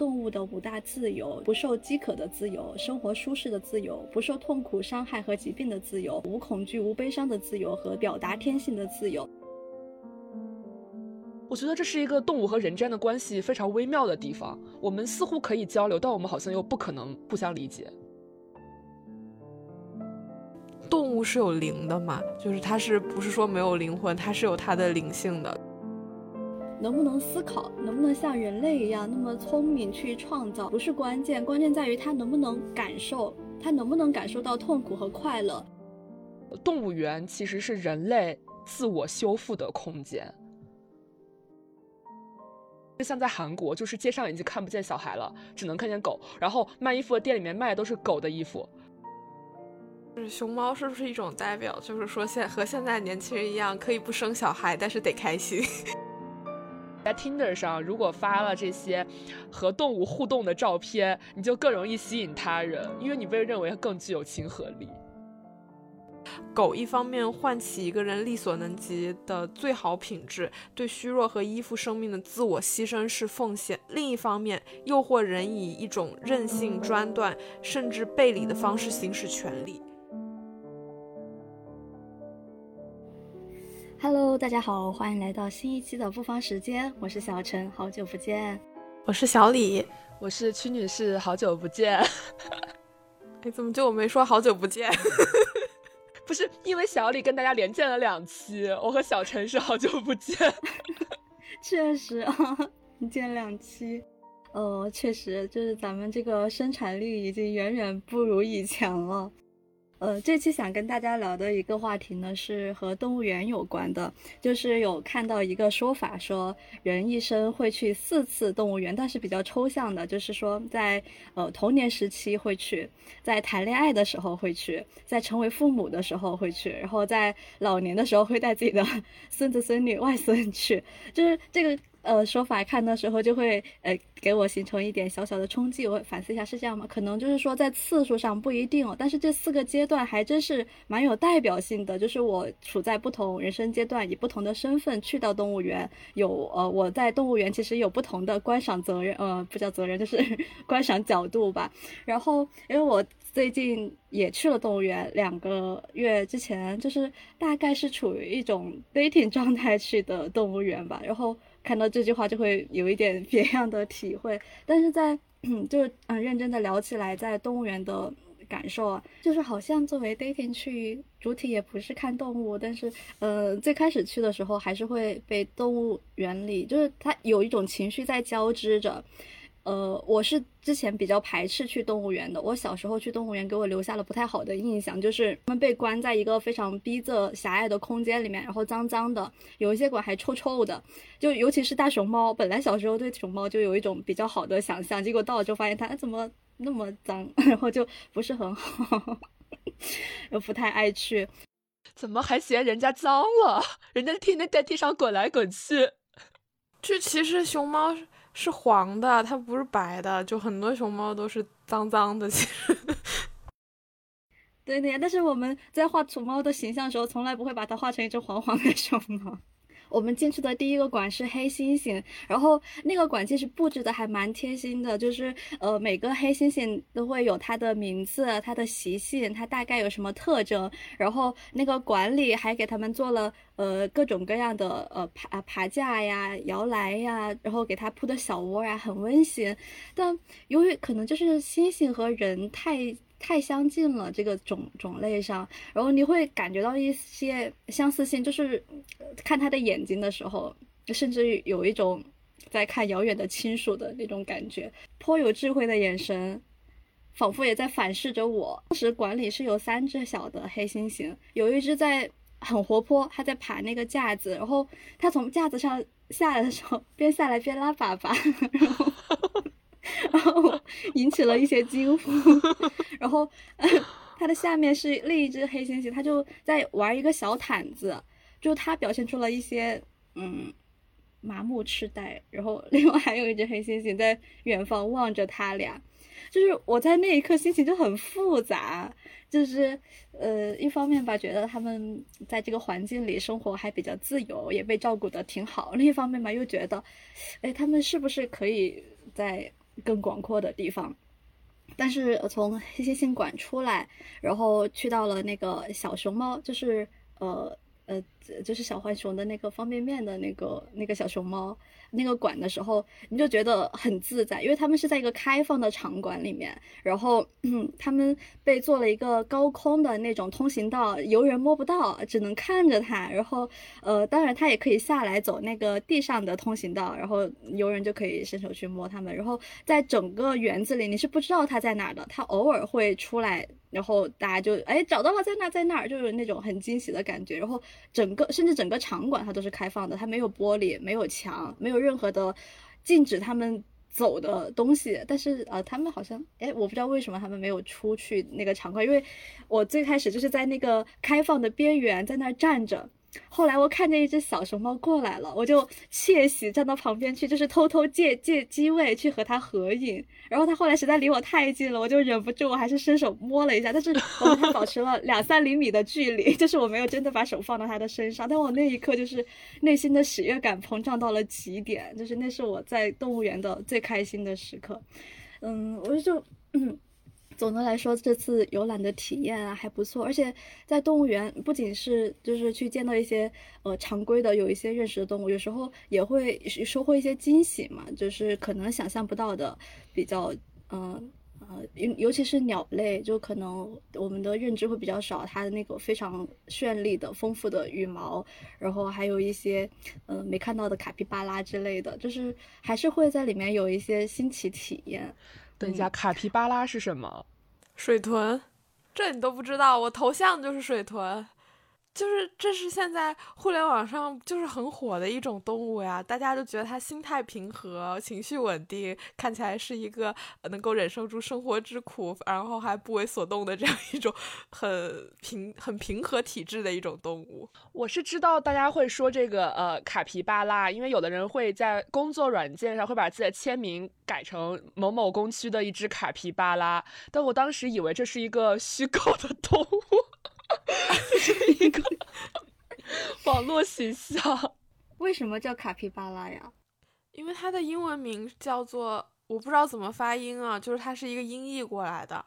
动物的五大自由：不受饥渴的自由，生活舒适的自由，不受痛苦、伤害和疾病的自由，无恐惧、无悲伤的自由和表达天性的自由。我觉得这是一个动物和人之间的关系非常微妙的地方。我们似乎可以交流，但我们好像又不可能互相理解。动物是有灵的嘛？就是它是不是说没有灵魂？它是有它的灵性的。能不能思考，能不能像人类一样那么聪明去创造，不是关键，关键在于他能不能感受，他能不能感受到痛苦和快乐。动物园其实是人类自我修复的空间。就像在韩国，就是街上已经看不见小孩了，只能看见狗，然后卖衣服的店里面卖的都是狗的衣服。就是熊猫是不是一种代表？就是说现和现在年轻人一样，可以不生小孩，但是得开心。在 Tinder 上，如果发了这些和动物互动的照片，你就更容易吸引他人，因为你被认为更具有亲和力。狗一方面唤起一个人力所能及的最好品质，对虚弱和依附生命的自我牺牲式奉献；另一方面，诱惑人以一种任性、专断甚至背离的方式行使权利。Hello，大家好，欢迎来到新一期的不方时间，我是小陈，好久不见。我是小李，我是屈女士，好久不见。哎，怎么就我没说好久不见？不是因为小李跟大家连见了两期，我和小陈是好久不见。确实啊，见两期，呃，确实就是咱们这个生产率已经远远不如以前了。呃，这期想跟大家聊的一个话题呢，是和动物园有关的。就是有看到一个说法，说人一生会去四次动物园，但是比较抽象的，就是说在呃童年时期会去，在谈恋爱的时候会去，在成为父母的时候会去，然后在老年的时候会带自己的 孙子孙女外孙去，就是这个。呃，说法看的时候就会呃给我形成一点小小的冲击，我反思一下是这样吗？可能就是说在次数上不一定哦，但是这四个阶段还真是蛮有代表性的。就是我处在不同人生阶段，以不同的身份去到动物园，有呃我在动物园其实有不同的观赏责任，呃不叫责任，就是 观赏角度吧。然后因为我最近也去了动物园，两个月之前就是大概是处于一种 dating 状态去的动物园吧，然后。看到这句话就会有一点别样的体会，但是在 就嗯认真的聊起来，在动物园的感受啊，就是好像作为 dating 去，主体也不是看动物，但是呃最开始去的时候还是会被动物园里，就是它有一种情绪在交织着。呃，我是之前比较排斥去动物园的。我小时候去动物园，给我留下了不太好的印象，就是他们被关在一个非常逼仄、狭隘的空间里面，然后脏脏的，有一些馆还臭臭的。就尤其是大熊猫，本来小时候对熊猫就有一种比较好的想象，结果到了就发现它怎么那么脏，然后就不是很好，又不太爱去。怎么还嫌人家脏了？人家天天在地上滚来滚去。这其实熊猫。是黄的，它不是白的，就很多熊猫都是脏脏的。其实，对的呀。但是我们在画熊猫的形象的时候，从来不会把它画成一只黄黄的熊猫。我们进去的第一个馆是黑猩猩，然后那个馆其实布置的还蛮贴心的，就是呃每个黑猩猩都会有它的名字、它的习性、它大概有什么特征，然后那个馆里还给他们做了呃各种各样的呃爬爬架呀、摇篮呀，然后给它铺的小窝呀，很温馨。但由于可能就是猩猩和人太。太相近了，这个种种类上，然后你会感觉到一些相似性，就是看他的眼睛的时候，甚至有一种在看遥远的亲属的那种感觉，颇有智慧的眼神，仿佛也在反视着我。当时馆里是有三只小的黑猩猩，有一只在很活泼，它在爬那个架子，然后它从架子上下来的时候，边下来边拉粑粑，然后。然后引起了一些惊呼，然后它的下面是另一只黑猩猩，它就在玩一个小毯子，就它表现出了一些嗯麻木痴呆，然后另外还有一只黑猩猩在远方望着他俩，就是我在那一刻心情就很复杂，就是呃一方面吧觉得他们在这个环境里生活还比较自由，也被照顾的挺好，另一方面吧又觉得，哎他们是不是可以在更广阔的地方。但是从黑猩猩馆出来，然后去到了那个小熊猫，就是呃呃，就是小浣熊的那个方便面的那个那个小熊猫。那个馆的时候，你就觉得很自在，因为他们是在一个开放的场馆里面，然后 他们被做了一个高空的那种通行道，游人摸不到，只能看着它。然后，呃，当然他也可以下来走那个地上的通行道，然后游人就可以伸手去摸他们。然后在整个园子里，你是不知道他在哪的，他偶尔会出来。然后大家就哎找到了，在那在那儿，就有那种很惊喜的感觉。然后整个甚至整个场馆它都是开放的，它没有玻璃，没有墙，没有任何的禁止他们走的东西。但是呃，他们好像哎，我不知道为什么他们没有出去那个场馆，因为我最开始就是在那个开放的边缘在那儿站着。后来我看见一只小熊猫过来了，我就窃喜站到旁边去，就是偷偷借借机位去和它合影。然后它后来实在离我太近了，我就忍不住，我还是伸手摸了一下，但是我和它保持了两三厘米的距离，就是我没有真的把手放到它的身上。但我那一刻就是内心的喜悦感膨胀到了极点，就是那是我在动物园的最开心的时刻。嗯，我就嗯。总的来说，这次游览的体验啊还不错，而且在动物园不仅是就是去见到一些呃常规的有一些认识的动物，有时候也会收获一些惊喜嘛，就是可能想象不到的比较嗯呃尤尤其是鸟类，就可能我们的认知会比较少，它的那个非常绚丽的丰富的羽毛，然后还有一些呃没看到的卡皮巴拉之类的，就是还是会在里面有一些新奇体验。等一下，卡皮巴拉是什么？水豚，这你都不知道？我头像就是水豚。就是这是现在互联网上就是很火的一种动物呀，大家都觉得它心态平和、情绪稳定，看起来是一个能够忍受住生活之苦，然后还不为所动的这样一种很平、很平和体质的一种动物。我是知道大家会说这个呃卡皮巴拉，因为有的人会在工作软件上会把自己的签名改成某某工区的一只卡皮巴拉，但我当时以为这是一个虚构的动物。是 一个网络形象。为什么叫卡皮巴拉呀？因为它的英文名叫做我不知道怎么发音啊，就是它是一个音译过来的，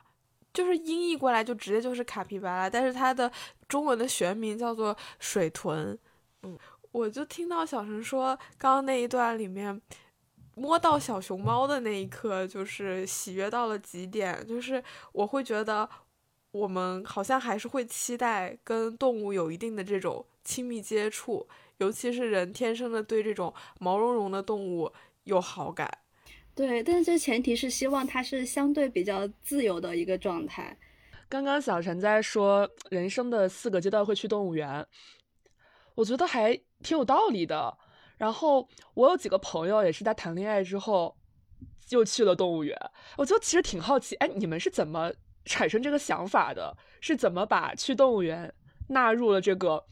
就是音译过来就直接就是卡皮巴拉，但是它的中文的学名叫做水豚。嗯，我就听到小陈说刚刚那一段里面摸到小熊猫的那一刻，就是喜悦到了极点，就是我会觉得。我们好像还是会期待跟动物有一定的这种亲密接触，尤其是人天生的对这种毛茸茸的动物有好感。对，但是这前提是希望它是相对比较自由的一个状态。刚刚小陈在说人生的四个阶段会去动物园，我觉得还挺有道理的。然后我有几个朋友也是在谈恋爱之后又去了动物园，我就其实挺好奇，哎，你们是怎么？产生这个想法的是怎么把去动物园纳入了这个，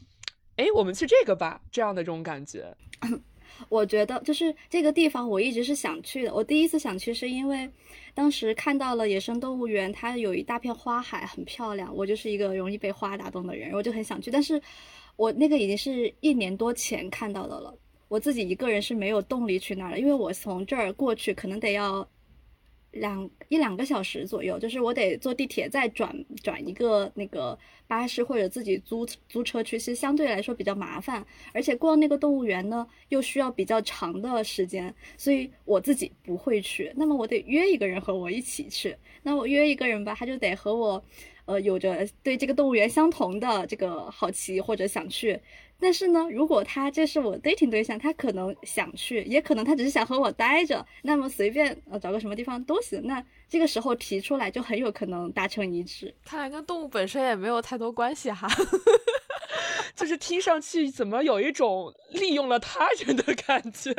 哎，我们去这个吧这样的这种感觉。我觉得就是这个地方我一直是想去的。我第一次想去是因为当时看到了野生动物园，它有一大片花海，很漂亮。我就是一个容易被花打动的人，我就很想去。但是我那个已经是一年多前看到的了，我自己一个人是没有动力去那儿的，因为我从这儿过去可能得要。两一两个小时左右，就是我得坐地铁再转转一个那个巴士，或者自己租租车去，其实相对来说比较麻烦。而且逛那个动物园呢，又需要比较长的时间，所以我自己不会去。那么我得约一个人和我一起去。那我约一个人吧，他就得和我，呃，有着对这个动物园相同的这个好奇或者想去。但是呢，如果他这是我 dating 对象，他可能想去，也可能他只是想和我待着，那么随便呃找个什么地方都行。那这个时候提出来就很有可能达成一致。看来跟动物本身也没有太多关系哈，就是听上去怎么有一种利用了他人的感觉。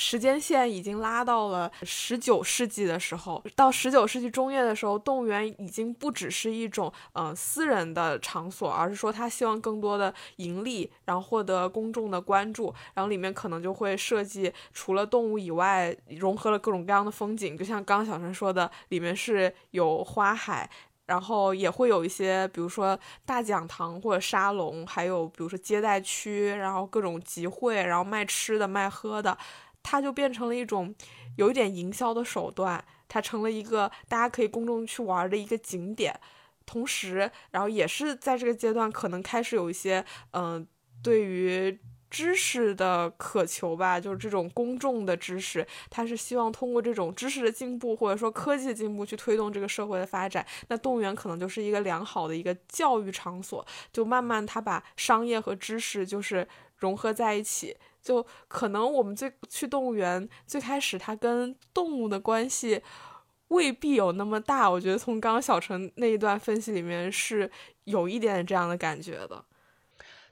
时间线已经拉到了十九世纪的时候，到十九世纪中叶的时候，动物园已经不只是一种嗯私人的场所，而是说他希望更多的盈利，然后获得公众的关注，然后里面可能就会设计除了动物以外，融合了各种各样的风景，就像刚刚小陈说的，里面是有花海，然后也会有一些，比如说大讲堂或者沙龙，还有比如说接待区，然后各种集会，然后卖吃的卖喝的。它就变成了一种有一点营销的手段，它成了一个大家可以公众去玩的一个景点。同时，然后也是在这个阶段，可能开始有一些嗯，对于。知识的渴求吧，就是这种公众的知识，他是希望通过这种知识的进步，或者说科技的进步去推动这个社会的发展。那动物园可能就是一个良好的一个教育场所，就慢慢他把商业和知识就是融合在一起。就可能我们最去动物园最开始，它跟动物的关系未必有那么大。我觉得从刚刚小陈那一段分析里面是有一点这样的感觉的。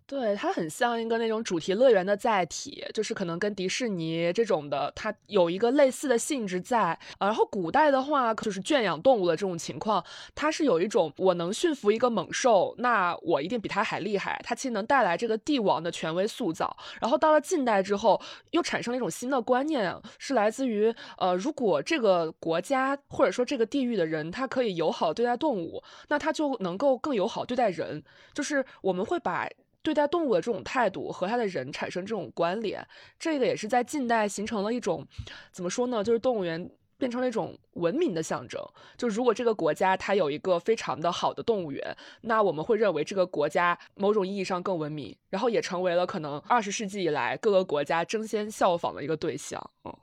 对，它很像一个那种主题乐园的载体，就是可能跟迪士尼这种的，它有一个类似的性质在。然后古代的话，就是圈养动物的这种情况，它是有一种我能驯服一个猛兽，那我一定比它还厉害，它其实能带来这个帝王的权威塑造。然后到了近代之后，又产生了一种新的观念，是来自于呃，如果这个国家或者说这个地域的人，他可以友好对待动物，那他就能够更友好对待人。就是我们会把。对待动物的这种态度和他的人产生这种关联，这个也是在近代形成了一种，怎么说呢？就是动物园变成了一种文明的象征。就如果这个国家它有一个非常的好的动物园，那我们会认为这个国家某种意义上更文明，然后也成为了可能二十世纪以来各个国家争先效仿的一个对象。嗯，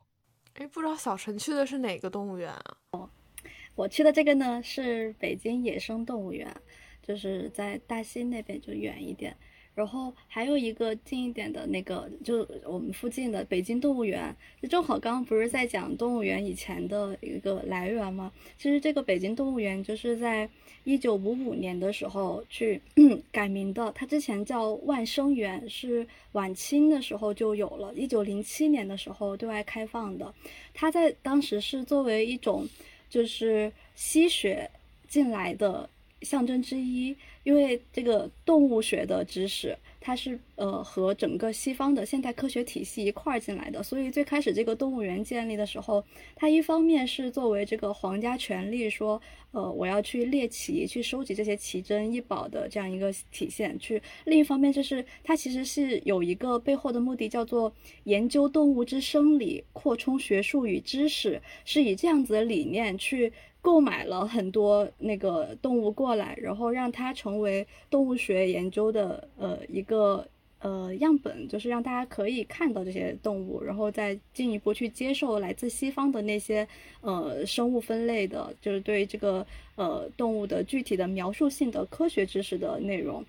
哎，不知道小陈去的是哪个动物园啊？哦，我去的这个呢是北京野生动物园，就是在大兴那边，就远一点。然后还有一个近一点的那个，就我们附近的北京动物园，就正好刚刚不是在讲动物园以前的一个来源吗？其实这个北京动物园就是在一九五五年的时候去 改名的，它之前叫万生园，是晚清的时候就有了，一九零七年的时候对外开放的。它在当时是作为一种就是吸血进来的。象征之一，因为这个动物学的知识，它是呃和整个西方的现代科学体系一块儿进来的，所以最开始这个动物园建立的时候，它一方面是作为这个皇家权力，说呃我要去猎奇，去收集这些奇珍异宝的这样一个体现；去另一方面就是它其实是有一个背后的目的，叫做研究动物之生理，扩充学术与知识，是以这样子的理念去。购买了很多那个动物过来，然后让它成为动物学研究的呃一个呃样本，就是让大家可以看到这些动物，然后再进一步去接受来自西方的那些呃生物分类的，就是对这个呃动物的具体的描述性的科学知识的内容，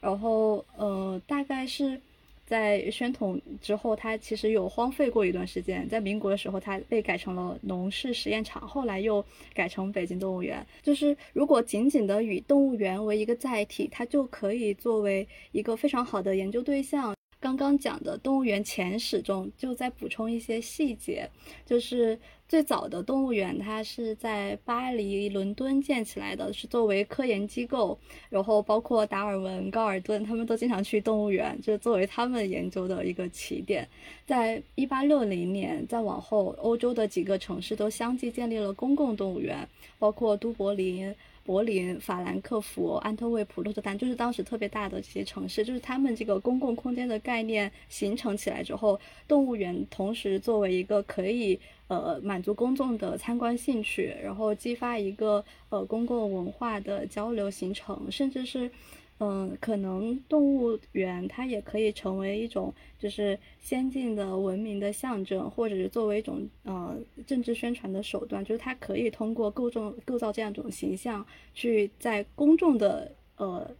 然后呃大概是。在宣统之后，它其实有荒废过一段时间。在民国的时候，它被改成了农事实验场，后来又改成北京动物园。就是如果仅仅的以动物园为一个载体，它就可以作为一个非常好的研究对象。刚刚讲的动物园前史中，就在补充一些细节，就是最早的动物园，它是在巴黎、伦敦建起来的，是作为科研机构，然后包括达尔文、高尔顿，他们都经常去动物园，就是作为他们研究的一个起点。在一八六零年再往后，欧洲的几个城市都相继建立了公共动物园，包括都柏林。柏林、法兰克福、安特卫普、鹿特丹，就是当时特别大的这些城市，就是他们这个公共空间的概念形成起来之后，动物园同时作为一个可以呃满足公众的参观兴趣，然后激发一个呃公共文化的交流形成，甚至是。嗯，可能动物园它也可以成为一种就是先进的文明的象征，或者是作为一种呃政治宣传的手段，就是它可以通过构造构造这样一种形象，去在公众的呃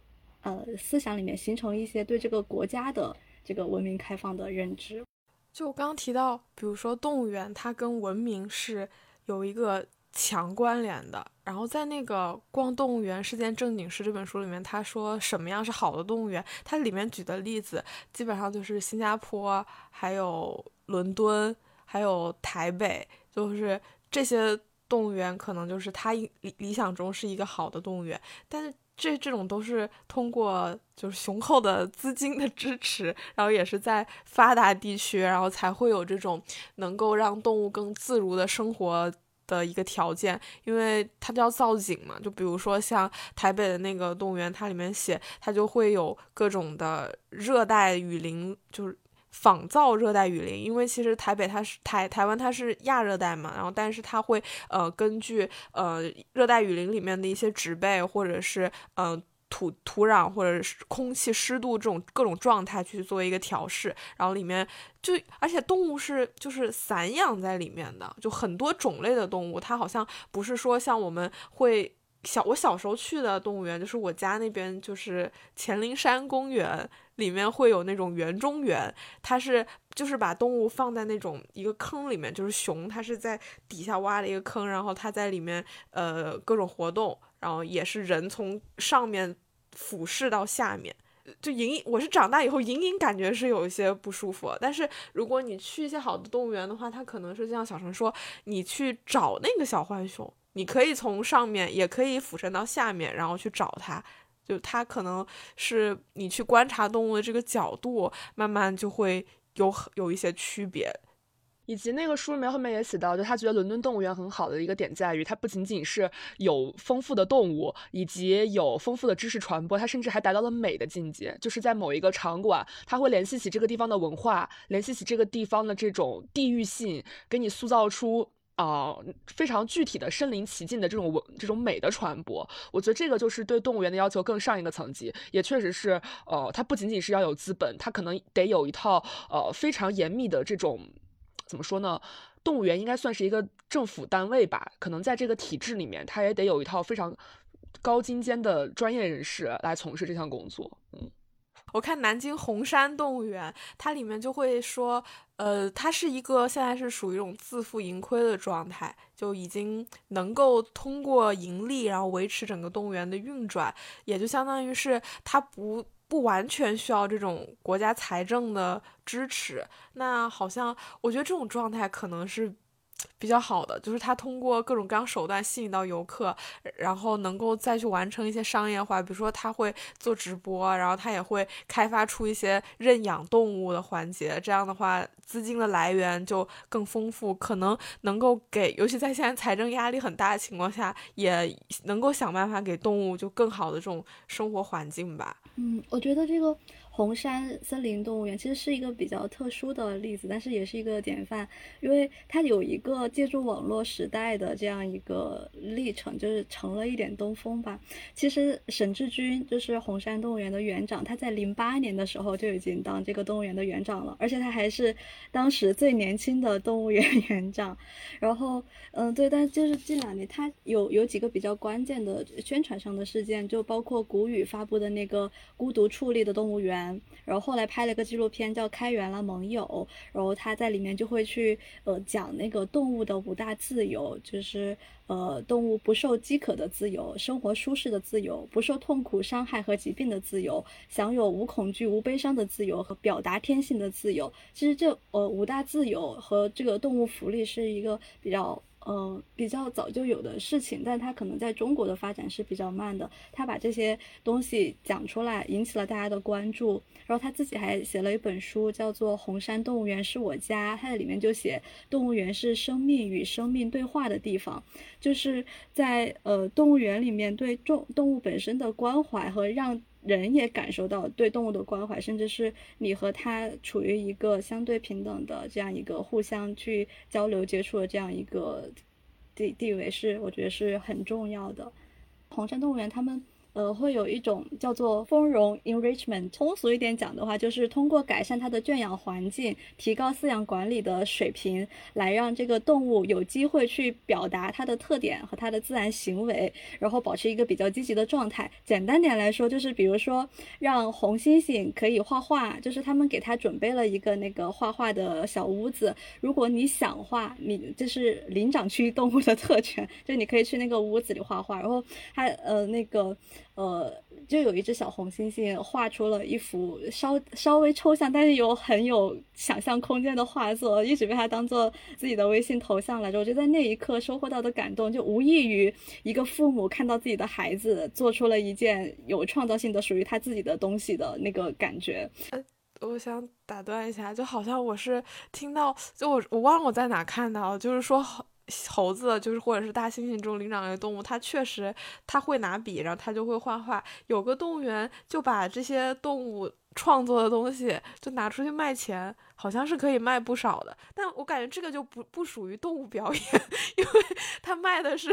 呃思想里面形成一些对这个国家的这个文明开放的认知。就刚提到，比如说动物园，它跟文明是有一个。强关联的，然后在那个《逛动物园是件正经事》这本书里面，他说什么样是好的动物园？它里面举的例子基本上就是新加坡、还有伦敦、还有台北，就是这些动物园可能就是他理理想中是一个好的动物园。但是这这种都是通过就是雄厚的资金的支持，然后也是在发达地区，然后才会有这种能够让动物更自如的生活。的一个条件，因为它叫造景嘛，就比如说像台北的那个动物园，它里面写它就会有各种的热带雨林，就是仿造热带雨林，因为其实台北它是台台湾它是亚热带嘛，然后但是它会呃根据呃热带雨林里面的一些植被或者是嗯土土壤或者是空气湿度这种各种状态去做一个调试，然后里面就而且动物是就是散养在里面的，就很多种类的动物，它好像不是说像我们会。小我小时候去的动物园，就是我家那边，就是黔灵山公园里面会有那种园中园，它是就是把动物放在那种一个坑里面，就是熊它是在底下挖了一个坑，然后它在里面呃各种活动，然后也是人从上面俯视到下面，就隐隐我是长大以后隐隐感觉是有一些不舒服，但是如果你去一些好的动物园的话，它可能是就像小陈说，你去找那个小浣熊。你可以从上面，也可以俯身到下面，然后去找它。就它可能是你去观察动物的这个角度，慢慢就会有有一些区别。以及那个书里面后面也写到，就他觉得伦敦动物园很好的一个点在于，它不仅仅是有丰富的动物，以及有丰富的知识传播，它甚至还达到了美的境界。就是在某一个场馆，它会联系起这个地方的文化，联系起这个地方的这种地域性，给你塑造出。啊，非常具体的身临其境的这种文这种美的传播，我觉得这个就是对动物园的要求更上一个层级，也确实是，呃，它不仅仅是要有资本，它可能得有一套呃非常严密的这种，怎么说呢？动物园应该算是一个政府单位吧，可能在这个体制里面，它也得有一套非常高精尖的专业人士来从事这项工作，嗯。我看南京红山动物园，它里面就会说，呃，它是一个现在是属于一种自负盈亏的状态，就已经能够通过盈利，然后维持整个动物园的运转，也就相当于是它不不完全需要这种国家财政的支持。那好像我觉得这种状态可能是。比较好的就是他通过各种各样手段吸引到游客，然后能够再去完成一些商业化，比如说他会做直播，然后他也会开发出一些认养动物的环节，这样的话资金的来源就更丰富，可能能够给，尤其在现在财政压力很大的情况下，也能够想办法给动物就更好的这种生活环境吧。嗯，我觉得这个。红山森林动物园其实是一个比较特殊的例子，但是也是一个典范，因为它有一个借助网络时代的这样一个历程，就是成了一点东风吧。其实沈志军就是红山动物园的园长，他在零八年的时候就已经当这个动物园的园长了，而且他还是当时最年轻的动物园 园长。然后，嗯，对，但就是近两年他有有几个比较关键的宣传上的事件，就包括谷雨发布的那个孤独矗立的动物园。然后后来拍了个纪录片叫《开源了盟友》，然后他在里面就会去呃讲那个动物的五大自由，就是呃动物不受饥渴的自由，生活舒适的自由，不受痛苦伤害和疾病的自由，享有无恐惧无悲伤的自由和表达天性的自由。其实这呃五大自由和这个动物福利是一个比较。呃，比较早就有的事情，但它可能在中国的发展是比较慢的。他把这些东西讲出来，引起了大家的关注。然后他自己还写了一本书，叫做《红山动物园是我家》，他在里面就写，动物园是生命与生命对话的地方，就是在呃动物园里面对动动物本身的关怀和让。人也感受到对动物的关怀，甚至是你和它处于一个相对平等的这样一个互相去交流接触的这样一个地地位，是我觉得是很重要的。红山动物园他们。呃，会有一种叫做丰容 enrichment，通俗一点讲的话，就是通过改善它的圈养环境，提高饲养管理的水平，来让这个动物有机会去表达它的特点和它的自然行为，然后保持一个比较积极的状态。简单点来说，就是比如说让红猩猩可以画画，就是他们给它准备了一个那个画画的小屋子。如果你想画，你这是灵长区动物的特权，就你可以去那个屋子里画画，然后还呃那个。呃，就有一只小红猩猩画出了一幅稍稍微抽象，但是有很有想象空间的画作，一直被他当做自己的微信头像来着。我觉得在那一刻收获到的感动，就无异于一个父母看到自己的孩子做出了一件有创造性的属于他自己的东西的那个感觉。我想打断一下，就好像我是听到，就我我忘了我在哪看到，就是说。猴猴子就是或者是大猩猩这种灵长类动物，它确实它会拿笔，然后它就会画画。有个动物园就把这些动物创作的东西就拿出去卖钱，好像是可以卖不少的。但我感觉这个就不不属于动物表演，因为他卖的是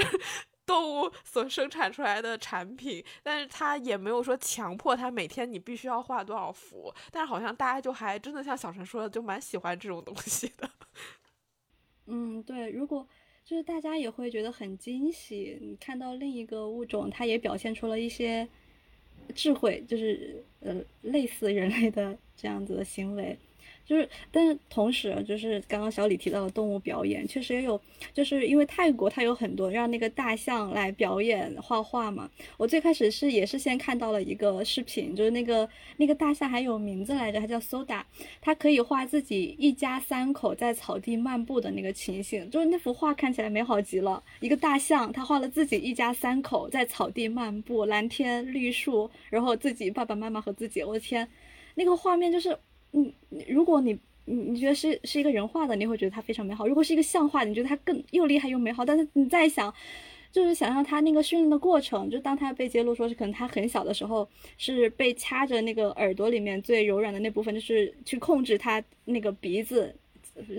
动物所生产出来的产品，但是他也没有说强迫他每天你必须要画多少幅。但是好像大家就还真的像小陈说的，就蛮喜欢这种东西的。嗯，对，如果就是大家也会觉得很惊喜，你看到另一个物种，它也表现出了一些智慧，就是呃类似人类的这样子的行为。就是，但是同时，就是刚刚小李提到的动物表演，确实也有，就是因为泰国它有很多让那个大象来表演画画嘛。我最开始是也是先看到了一个视频，就是那个那个大象还有名字来着，它叫 Soda，它可以画自己一家三口在草地漫步的那个情形，就是那幅画看起来美好极了。一个大象，它画了自己一家三口在草地漫步，蓝天绿树，然后自己爸爸妈妈和自己，我的天，那个画面就是。嗯，如果你你你觉得是是一个人画的，你会觉得它非常美好；如果是一个像画，你觉得它更又厉害又美好。但是你再想，就是想象他那个训练的过程，就当他被揭露说是可能他很小的时候是被掐着那个耳朵里面最柔软的那部分，就是去控制他那个鼻子。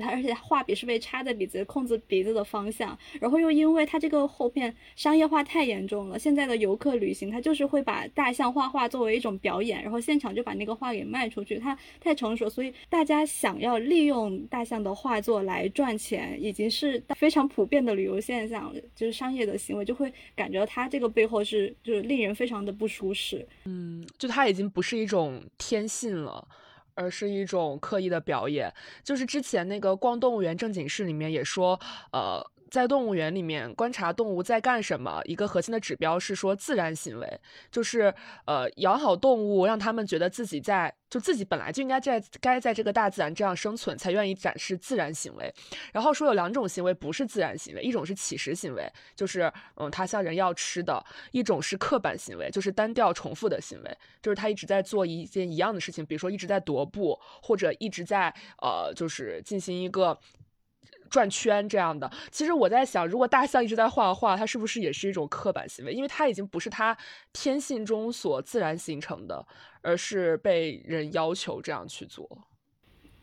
而且画笔是被插在鼻子，控制鼻子的方向。然后又因为它这个后片商业化太严重了，现在的游客旅行，它就是会把大象画画作为一种表演，然后现场就把那个画给卖出去。它太成熟，所以大家想要利用大象的画作来赚钱，已经是非常普遍的旅游现象，就是商业的行为，就会感觉到它这个背后是就是令人非常的不舒适。嗯，就它已经不是一种天性了。而是一种刻意的表演，就是之前那个逛动物园正经事里面也说，呃。在动物园里面观察动物在干什么，一个核心的指标是说自然行为，就是呃养好动物，让他们觉得自己在就自己本来就应该在该在这个大自然这样生存，才愿意展示自然行为。然后说有两种行为不是自然行为，一种是乞食行为，就是嗯他向人要吃的；一种是刻板行为，就是单调重复的行为，就是他一直在做一件一样的事情，比如说一直在踱步，或者一直在呃就是进行一个。转圈这样的，其实我在想，如果大象一直在画画，它是不是也是一种刻板行为？因为它已经不是它天性中所自然形成的，而是被人要求这样去做。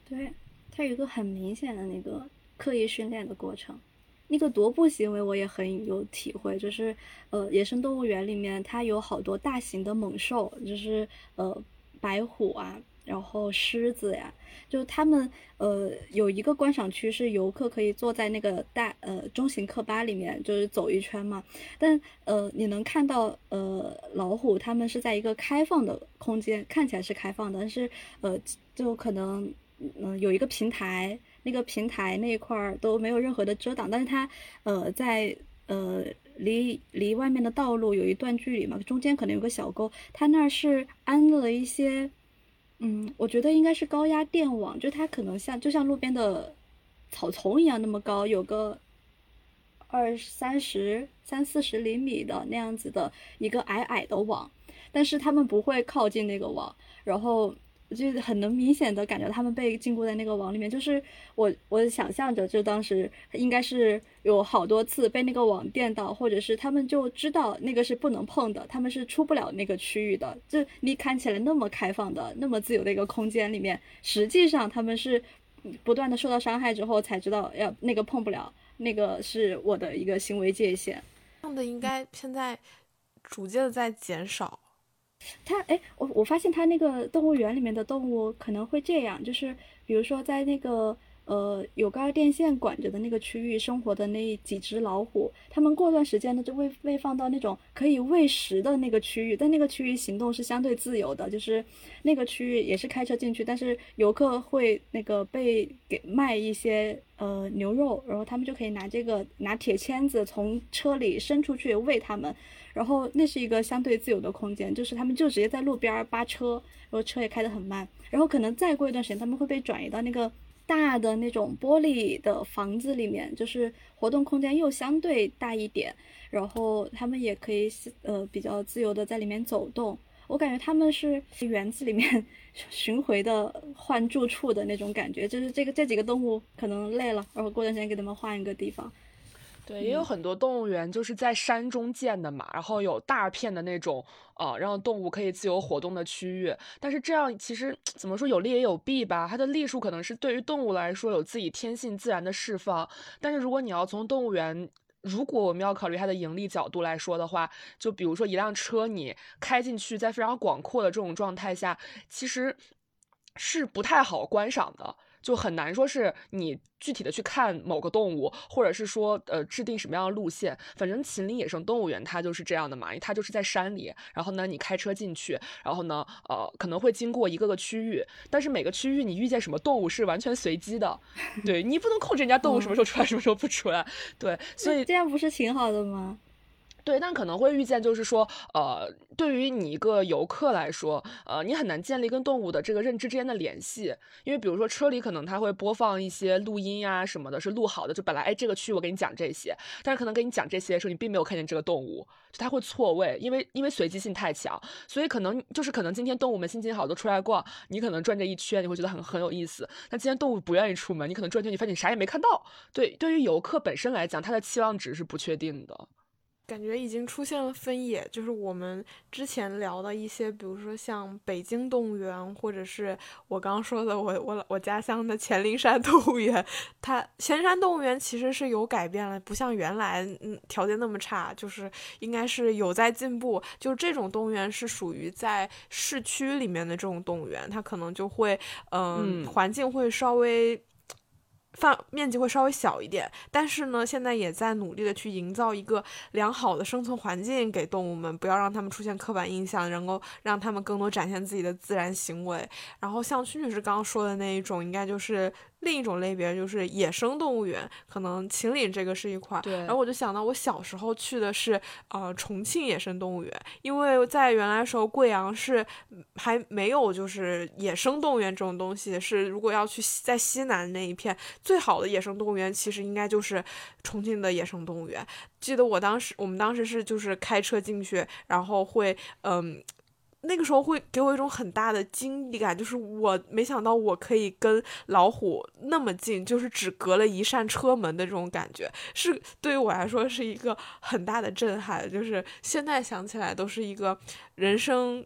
对，它有一个很明显的那个刻意训练的过程。那个踱步行为我也很有体会，就是呃，野生动物园里面它有好多大型的猛兽，就是呃，白虎啊。然后狮子呀，就他们呃有一个观赏区是游客可以坐在那个大呃中型客巴里面，就是走一圈嘛。但呃你能看到呃老虎他们是在一个开放的空间，看起来是开放的，但是呃就可能嗯有一个平台，那个平台那一块儿都没有任何的遮挡，但是它呃在呃离离外面的道路有一段距离嘛，中间可能有个小沟，它那儿是安了一些。嗯，我觉得应该是高压电网，就它可能像就像路边的草丛一样那么高，有个二三十三四十厘米的那样子的一个矮矮的网，但是他们不会靠近那个网，然后。我就很能明显的感觉他们被禁锢在那个网里面，就是我我想象着，就当时应该是有好多次被那个网电到，或者是他们就知道那个是不能碰的，他们是出不了那个区域的。就你看起来那么开放的、那么自由的一个空间里面，实际上他们是不断的受到伤害之后才知道要那个碰不了，那个是我的一个行为界限。这样的应该现在逐渐的在减少。它哎，我我发现它那个动物园里面的动物可能会这样，就是比如说在那个呃有高压电线管着的那个区域生活的那几只老虎，它们过段时间呢就会被放到那种可以喂食的那个区域，但那个区域行动是相对自由的，就是那个区域也是开车进去，但是游客会那个被给卖一些呃牛肉，然后他们就可以拿这个拿铁签子从车里伸出去喂它们。然后那是一个相对自由的空间，就是他们就直接在路边扒车，然后车也开得很慢。然后可能再过一段时间，他们会被转移到那个大的那种玻璃的房子里面，就是活动空间又相对大一点。然后他们也可以呃比较自由的在里面走动。我感觉他们是园子里面 巡回的换住处的那种感觉，就是这个这几个动物可能累了，然后过段时间给他们换一个地方。对，也有很多动物园就是在山中建的嘛，然后有大片的那种呃让动物可以自由活动的区域。但是这样其实怎么说有利也有弊吧？它的利处可能是对于动物来说有自己天性自然的释放，但是如果你要从动物园，如果我们要考虑它的盈利角度来说的话，就比如说一辆车你开进去，在非常广阔的这种状态下，其实是不太好观赏的。就很难说是你具体的去看某个动物，或者是说呃制定什么样的路线。反正秦岭野生动物园它就是这样的嘛，因为它就是在山里，然后呢你开车进去，然后呢呃可能会经过一个个区域，但是每个区域你遇见什么动物是完全随机的，对你不能控制人家动物什么时候出来，什么时候不出来。对，所以这样不是挺好的吗？对，但可能会遇见，就是说，呃，对于你一个游客来说，呃，你很难建立跟动物的这个认知之间的联系，因为比如说车里可能他会播放一些录音呀什么的，是录好的，就本来哎这个区我给你讲这些，但是可能给你讲这些的时候，你并没有看见这个动物，就他会错位，因为因为随机性太强，所以可能就是可能今天动物们心情好都出来逛，你可能转这一圈你会觉得很很有意思，那今天动物不愿意出门，你可能转圈你发现你啥也没看到，对，对于游客本身来讲，他的期望值是不确定的。感觉已经出现了分野，就是我们之前聊的一些，比如说像北京动物园，或者是我刚刚说的我我我家乡的黔灵山动物园，它黔山动物园其实是有改变了，不像原来嗯条件那么差，就是应该是有在进步。就这种动物园是属于在市区里面的这种动物园，它可能就会嗯环境会稍微。范面积会稍微小一点，但是呢，现在也在努力的去营造一个良好的生存环境给动物们，不要让它们出现刻板印象，能够让他们更多展现自己的自然行为。然后像曲女士刚刚说的那一种，应该就是。另一种类别就是野生动物园，可能秦岭这个是一块。对。然后我就想到，我小时候去的是呃重庆野生动物园，因为在原来时候贵阳是还没有就是野生动物园这种东西，是如果要去在西南那一片最好的野生动物园，其实应该就是重庆的野生动物园。记得我当时，我们当时是就是开车进去，然后会嗯。那个时候会给我一种很大的惊异感，就是我没想到我可以跟老虎那么近，就是只隔了一扇车门的这种感觉，是对于我来说是一个很大的震撼。就是现在想起来都是一个人生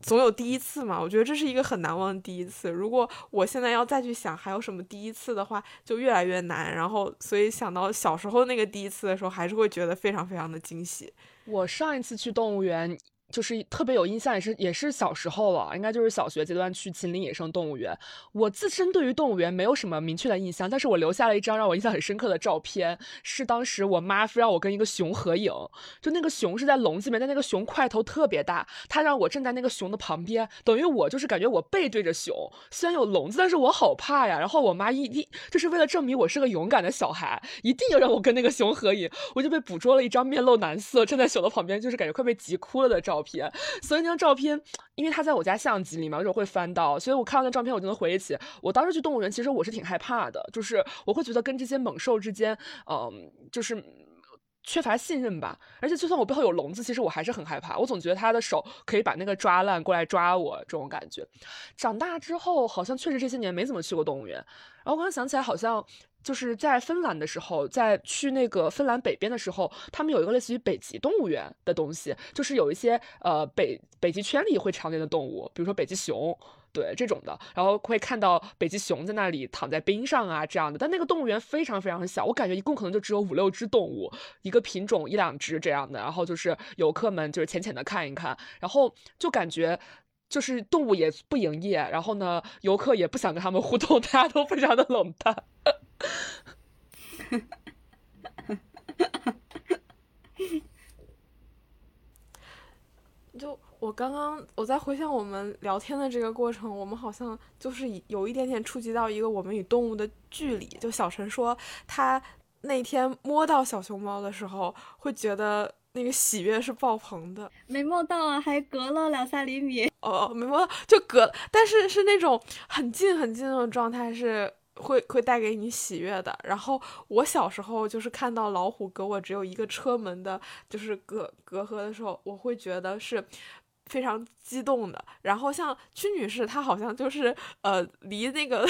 总有第一次嘛，我觉得这是一个很难忘的第一次。如果我现在要再去想还有什么第一次的话，就越来越难。然后所以想到小时候那个第一次的时候，还是会觉得非常非常的惊喜。我上一次去动物园。就是特别有印象，也是也是小时候了，应该就是小学阶段去秦岭野生动物园。我自身对于动物园没有什么明确的印象，但是我留下了一张让我印象很深刻的照片，是当时我妈非让我跟一个熊合影，就那个熊是在笼子里面，但那个熊块头特别大，她让我站在那个熊的旁边，等于我就是感觉我背对着熊，虽然有笼子，但是我好怕呀。然后我妈一一就是为了证明我是个勇敢的小孩，一定要让我跟那个熊合影，我就被捕捉了一张面露难色站在熊的旁边，就是感觉快被急哭了的照。照片，所以那张照片，因为他在我家相机里面，有时候会翻到，所以我看到那照片，我就能回忆起我当时去动物园，其实我是挺害怕的，就是我会觉得跟这些猛兽之间，嗯，就是缺乏信任吧。而且就算我背后有笼子，其实我还是很害怕，我总觉得他的手可以把那个抓烂过来抓我，这种感觉。长大之后，好像确实这些年没怎么去过动物园。然后我刚刚想起来，好像。就是在芬兰的时候，在去那个芬兰北边的时候，他们有一个类似于北极动物园的东西，就是有一些呃北北极圈里会常见的动物，比如说北极熊，对这种的，然后会看到北极熊在那里躺在冰上啊这样的。但那个动物园非常非常小，我感觉一共可能就只有五六只动物，一个品种一两只这样的。然后就是游客们就是浅浅的看一看，然后就感觉就是动物也不营业，然后呢游客也不想跟他们互动，大家都非常的冷淡。就我刚刚我在回想我们聊天的这个过程，我们好像就是有一点点触及到一个我们与动物的距离。就小陈说，他那天摸到小熊猫的时候，会觉得那个喜悦是爆棚的。没摸到啊，还隔了两三厘米。哦，没摸到，就隔，但是是那种很近很近那种状态是。会会带给你喜悦的。然后我小时候就是看到老虎隔我只有一个车门的，就是隔隔阂的时候，我会觉得是非常激动的。然后像屈女士，她好像就是呃离那个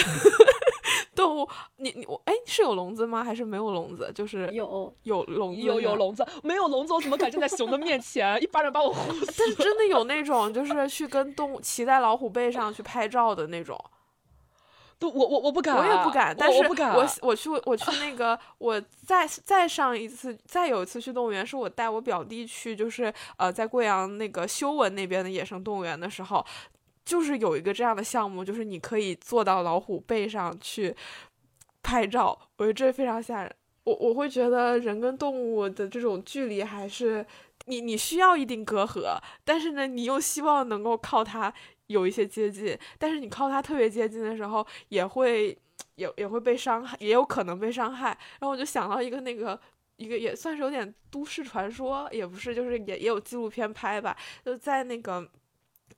动物，你你我哎是有笼子吗？还是没有笼子？就是有有笼子，有有笼子，没有笼子我怎么敢站在熊的面前一巴掌把我呼死？但是真的有那种就是去跟动物骑在老虎背上去拍照的那种。都我我我不敢，我也不敢。但是我不敢。我我去我去那个 我再再上一次再有一次去动物园，是我带我表弟去，就是呃在贵阳那个修文那边的野生动物园的时候。就是有一个这样的项目，就是你可以坐到老虎背上去拍照，我觉得这非常吓人。我我会觉得人跟动物的这种距离还是你你需要一定隔阂，但是呢，你又希望能够靠它有一些接近，但是你靠它特别接近的时候，也会也也会被伤害，也有可能被伤害。然后我就想到一个那个一个也算是有点都市传说，也不是，就是也也有纪录片拍吧，就在那个。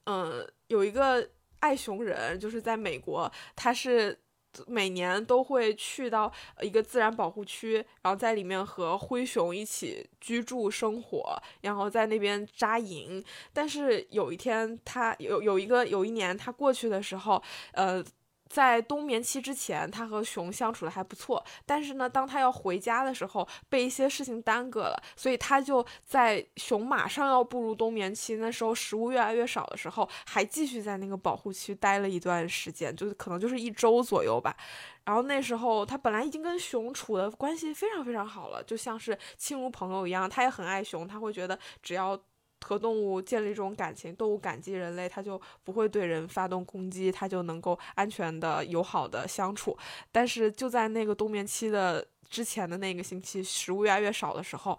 嗯，有一个爱熊人，就是在美国，他是每年都会去到一个自然保护区，然后在里面和灰熊一起居住生活，然后在那边扎营。但是有一天，他有有一个有一年他过去的时候，呃。在冬眠期之前，他和熊相处的还不错。但是呢，当他要回家的时候，被一些事情耽搁了，所以他就在熊马上要步入冬眠期，那时候食物越来越少的时候，还继续在那个保护区待了一段时间，就可能就是一周左右吧。然后那时候他本来已经跟熊处的关系非常非常好了，就像是亲如朋友一样。他也很爱熊，他会觉得只要。和动物建立这种感情，动物感激人类，它就不会对人发动攻击，它就能够安全的、友好的相处。但是就在那个冬眠期的之前的那个星期，食物越来越少的时候，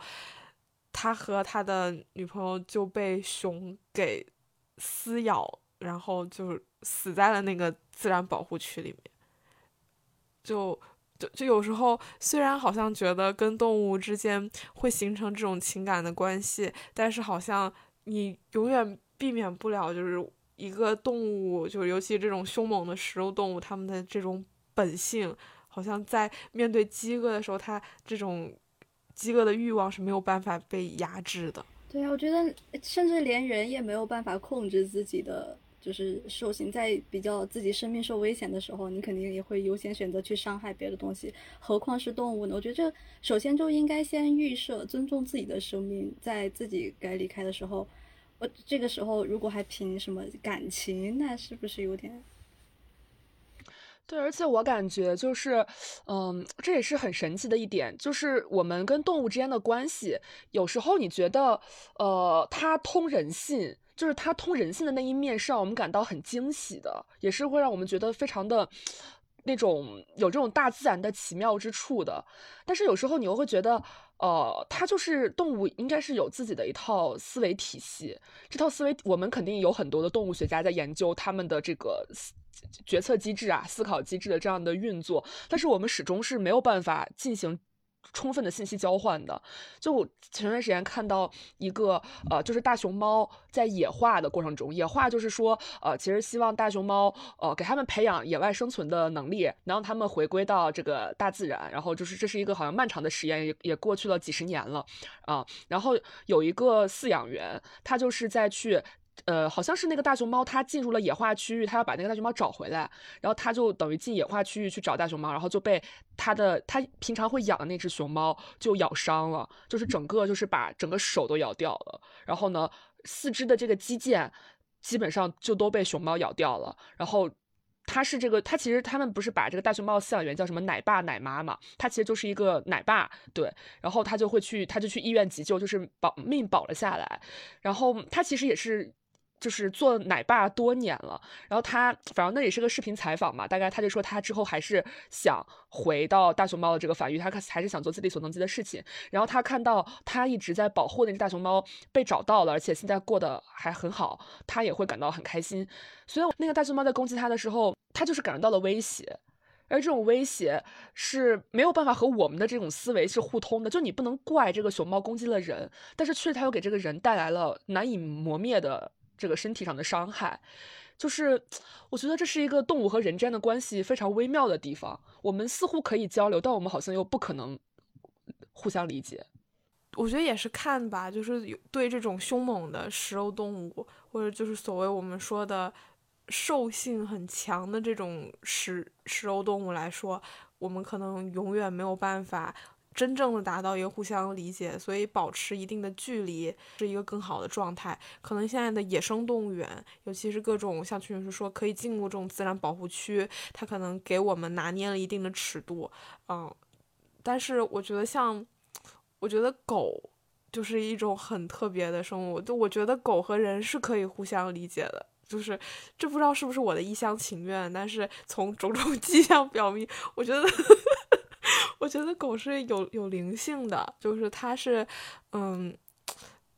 他和他的女朋友就被熊给撕咬，然后就死在了那个自然保护区里面。就就就有时候，虽然好像觉得跟动物之间会形成这种情感的关系，但是好像你永远避免不了，就是一个动物，就是尤其这种凶猛的食肉动物，它们的这种本性，好像在面对饥饿的时候，它这种饥饿的欲望是没有办法被压制的。对啊，我觉得甚至连人也没有办法控制自己的。就是兽性，在比较自己生命受危险的时候，你肯定也会优先选择去伤害别的东西，何况是动物呢？我觉得这首先就应该先预设尊重自己的生命，在自己该离开的时候，我这个时候如果还凭什么感情，那是不是有点？对，而且我感觉就是，嗯，这也是很神奇的一点，就是我们跟动物之间的关系，有时候你觉得，呃，它通人性。就是他通人性的那一面是让我们感到很惊喜的，也是会让我们觉得非常的那种有这种大自然的奇妙之处的。但是有时候你又会觉得，呃，它就是动物应该是有自己的一套思维体系。这套思维，我们肯定有很多的动物学家在研究他们的这个思决策机制啊、思考机制的这样的运作，但是我们始终是没有办法进行。充分的信息交换的，就前段时间看到一个呃，就是大熊猫在野化的过程中，野化就是说呃，其实希望大熊猫呃给他们培养野外生存的能力，然后他们回归到这个大自然，然后就是这是一个好像漫长的实验，也也过去了几十年了啊，然后有一个饲养员，他就是在去。呃，好像是那个大熊猫，它进入了野化区域，它要把那个大熊猫找回来，然后它就等于进野化区域去找大熊猫，然后就被它的它平常会养的那只熊猫就咬伤了，就是整个就是把整个手都咬掉了，然后呢，四肢的这个肌腱基本上就都被熊猫咬掉了，然后它是这个，它其实他们不是把这个大熊猫饲养员叫什么奶爸奶妈嘛，它其实就是一个奶爸，对，然后他就会去，他就去医院急救，就是保命保了下来，然后他其实也是。就是做奶爸多年了，然后他反正那也是个视频采访嘛，大概他就说他之后还是想回到大熊猫的这个繁育，他还是想做自己所能及的事情。然后他看到他一直在保护那只大熊猫被找到了，而且现在过得还很好，他也会感到很开心。所以那个大熊猫在攻击他的时候，他就是感受到了威胁，而这种威胁是没有办法和我们的这种思维是互通的。就你不能怪这个熊猫攻击了人，但是确实它又给这个人带来了难以磨灭的。这个身体上的伤害，就是我觉得这是一个动物和人之间的关系非常微妙的地方。我们似乎可以交流，但我们好像又不可能互相理解。我觉得也是看吧，就是对这种凶猛的食肉动物，或者就是所谓我们说的兽性很强的这种食食肉动物来说，我们可能永远没有办法真正的达到一个互相理解，所以保持一定的距离是一个更好的状态。可能现在的野生动物园，尤其是各种像曲女士说可以进入这种自然保护区，它可能给我们拿捏了一定的尺度，嗯，但是我觉得像，我觉得狗就是一种很特别的生物，就我觉得狗和人是可以互相理解的。就是这不知道是不是我的一厢情愿，但是从种种迹象表明，我觉得，我觉得狗是有有灵性的，就是它是，嗯，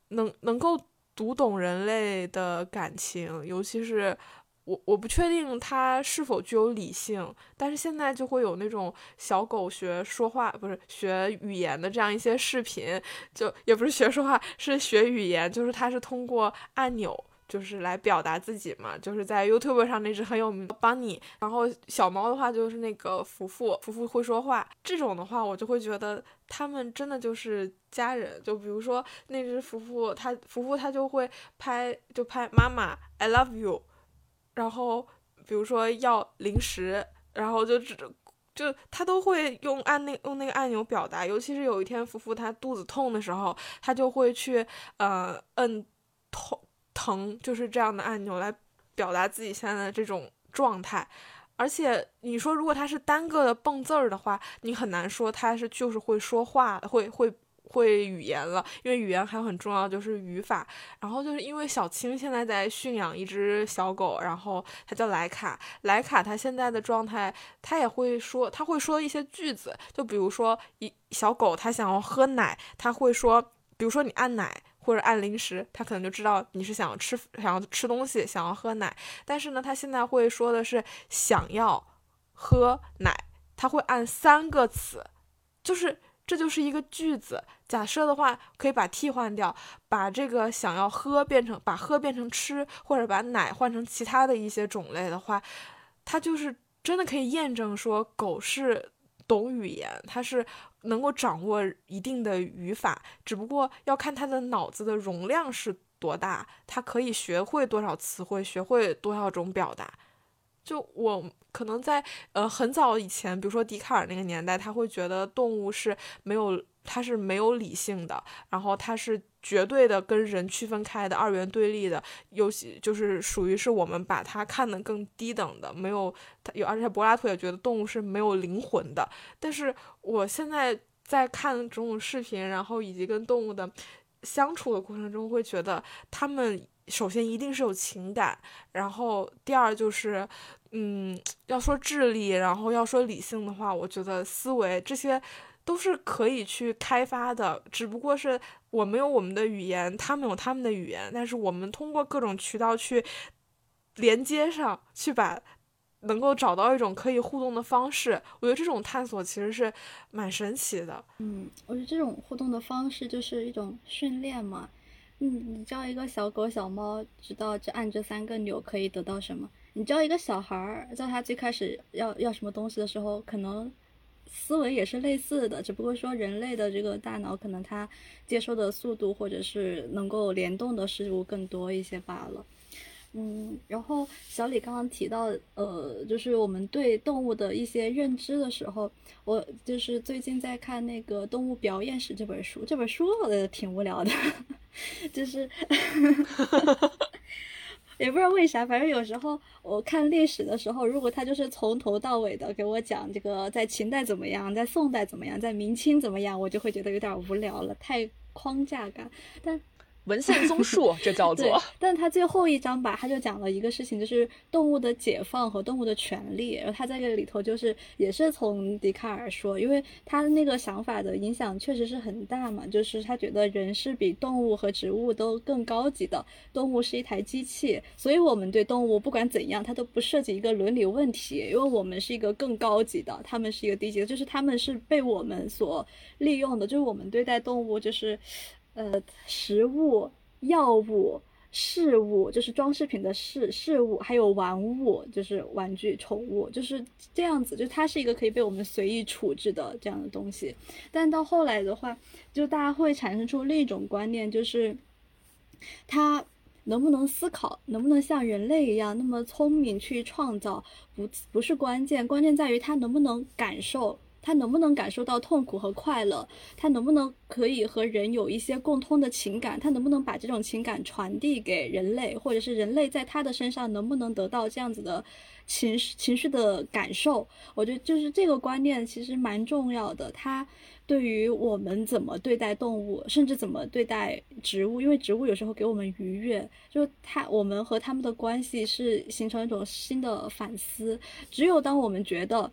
能能够读懂人类的感情，尤其是我我不确定它是否具有理性，但是现在就会有那种小狗学说话，不是学语言的这样一些视频，就也不是学说话，是学语言，就是它是通过按钮。就是来表达自己嘛，就是在 YouTube 上那只很有名的 Bunny，然后小猫的话就是那个福福，福福会说话，这种的话我就会觉得他们真的就是家人。就比如说那只福福，它福福它就会拍，就拍妈妈 I love you，然后比如说要零食，然后就只就它都会用按那用那个按钮表达。尤其是有一天福福它肚子痛的时候，它就会去呃摁痛。疼就是这样的按钮来表达自己现在的这种状态，而且你说如果它是单个的蹦字儿的话，你很难说它是就是会说话，会会会语言了，因为语言还有很重要就是语法。然后就是因为小青现在在驯养一只小狗，然后它叫莱卡，莱卡它现在的状态，它也会说，它会说一些句子，就比如说一小狗它想要喝奶，它会说，比如说你按奶。或者按零食，他可能就知道你是想要吃、想要吃东西、想要喝奶。但是呢，他现在会说的是想要喝奶，他会按三个词，就是这就是一个句子。假设的话，可以把替换掉，把这个想要喝变成把喝变成吃，或者把奶换成其他的一些种类的话，它就是真的可以验证说狗是懂语言，它是。能够掌握一定的语法，只不过要看他的脑子的容量是多大，他可以学会多少词汇，学会多少种表达。就我可能在呃很早以前，比如说笛卡尔那个年代，他会觉得动物是没有。它是没有理性的，然后它是绝对的跟人区分开的二元对立的，尤其就是属于是我们把它看得更低等的，没有它有，而且柏拉图也觉得动物是没有灵魂的。但是我现在在看这种视频，然后以及跟动物的相处的过程中，会觉得他们首先一定是有情感，然后第二就是，嗯，要说智力，然后要说理性的话，我觉得思维这些。都是可以去开发的，只不过是我们有我们的语言，他们有他们的语言，但是我们通过各种渠道去连接上去，把能够找到一种可以互动的方式。我觉得这种探索其实是蛮神奇的。嗯，我觉得这种互动的方式就是一种训练嘛。嗯，你教一个小狗、小猫知道这按这三个钮可以得到什么？你教一个小孩儿，教他最开始要要什么东西的时候，可能。思维也是类似的，只不过说人类的这个大脑可能它接收的速度或者是能够联动的事物更多一些罢了。嗯，然后小李刚刚提到，呃，就是我们对动物的一些认知的时候，我就是最近在看那个《动物表演史》这本书，这本书呃挺无聊的，就是。也不知道为啥，反正有时候我看历史的时候，如果他就是从头到尾的给我讲这个在秦代怎么样，在宋代怎么样，在明清怎么样，我就会觉得有点无聊了，太框架感。但文献综述，这叫做。但他最后一章吧，他就讲了一个事情，就是动物的解放和动物的权利。然后他在这里头，就是也是从笛卡尔说，因为他的那个想法的影响确实是很大嘛，就是他觉得人是比动物和植物都更高级的，动物是一台机器，所以我们对动物不管怎样，它都不涉及一个伦理问题，因为我们是一个更高级的，他们是一个低级的，就是他们是被我们所利用的，就是我们对待动物就是。呃，食物、药物、事物，就是装饰品的事事物，还有玩物，就是玩具、宠物，就是这样子。就它是一个可以被我们随意处置的这样的东西。但到后来的话，就大家会产生出另一种观念，就是它能不能思考，能不能像人类一样那么聪明去创造，不不是关键，关键在于他能不能感受。他能不能感受到痛苦和快乐？他能不能可以和人有一些共通的情感？他能不能把这种情感传递给人类，或者是人类在他的身上能不能得到这样子的情绪情绪的感受？我觉得就是这个观念其实蛮重要的。它对于我们怎么对待动物，甚至怎么对待植物，因为植物有时候给我们愉悦，就它我们和他们的关系是形成一种新的反思。只有当我们觉得。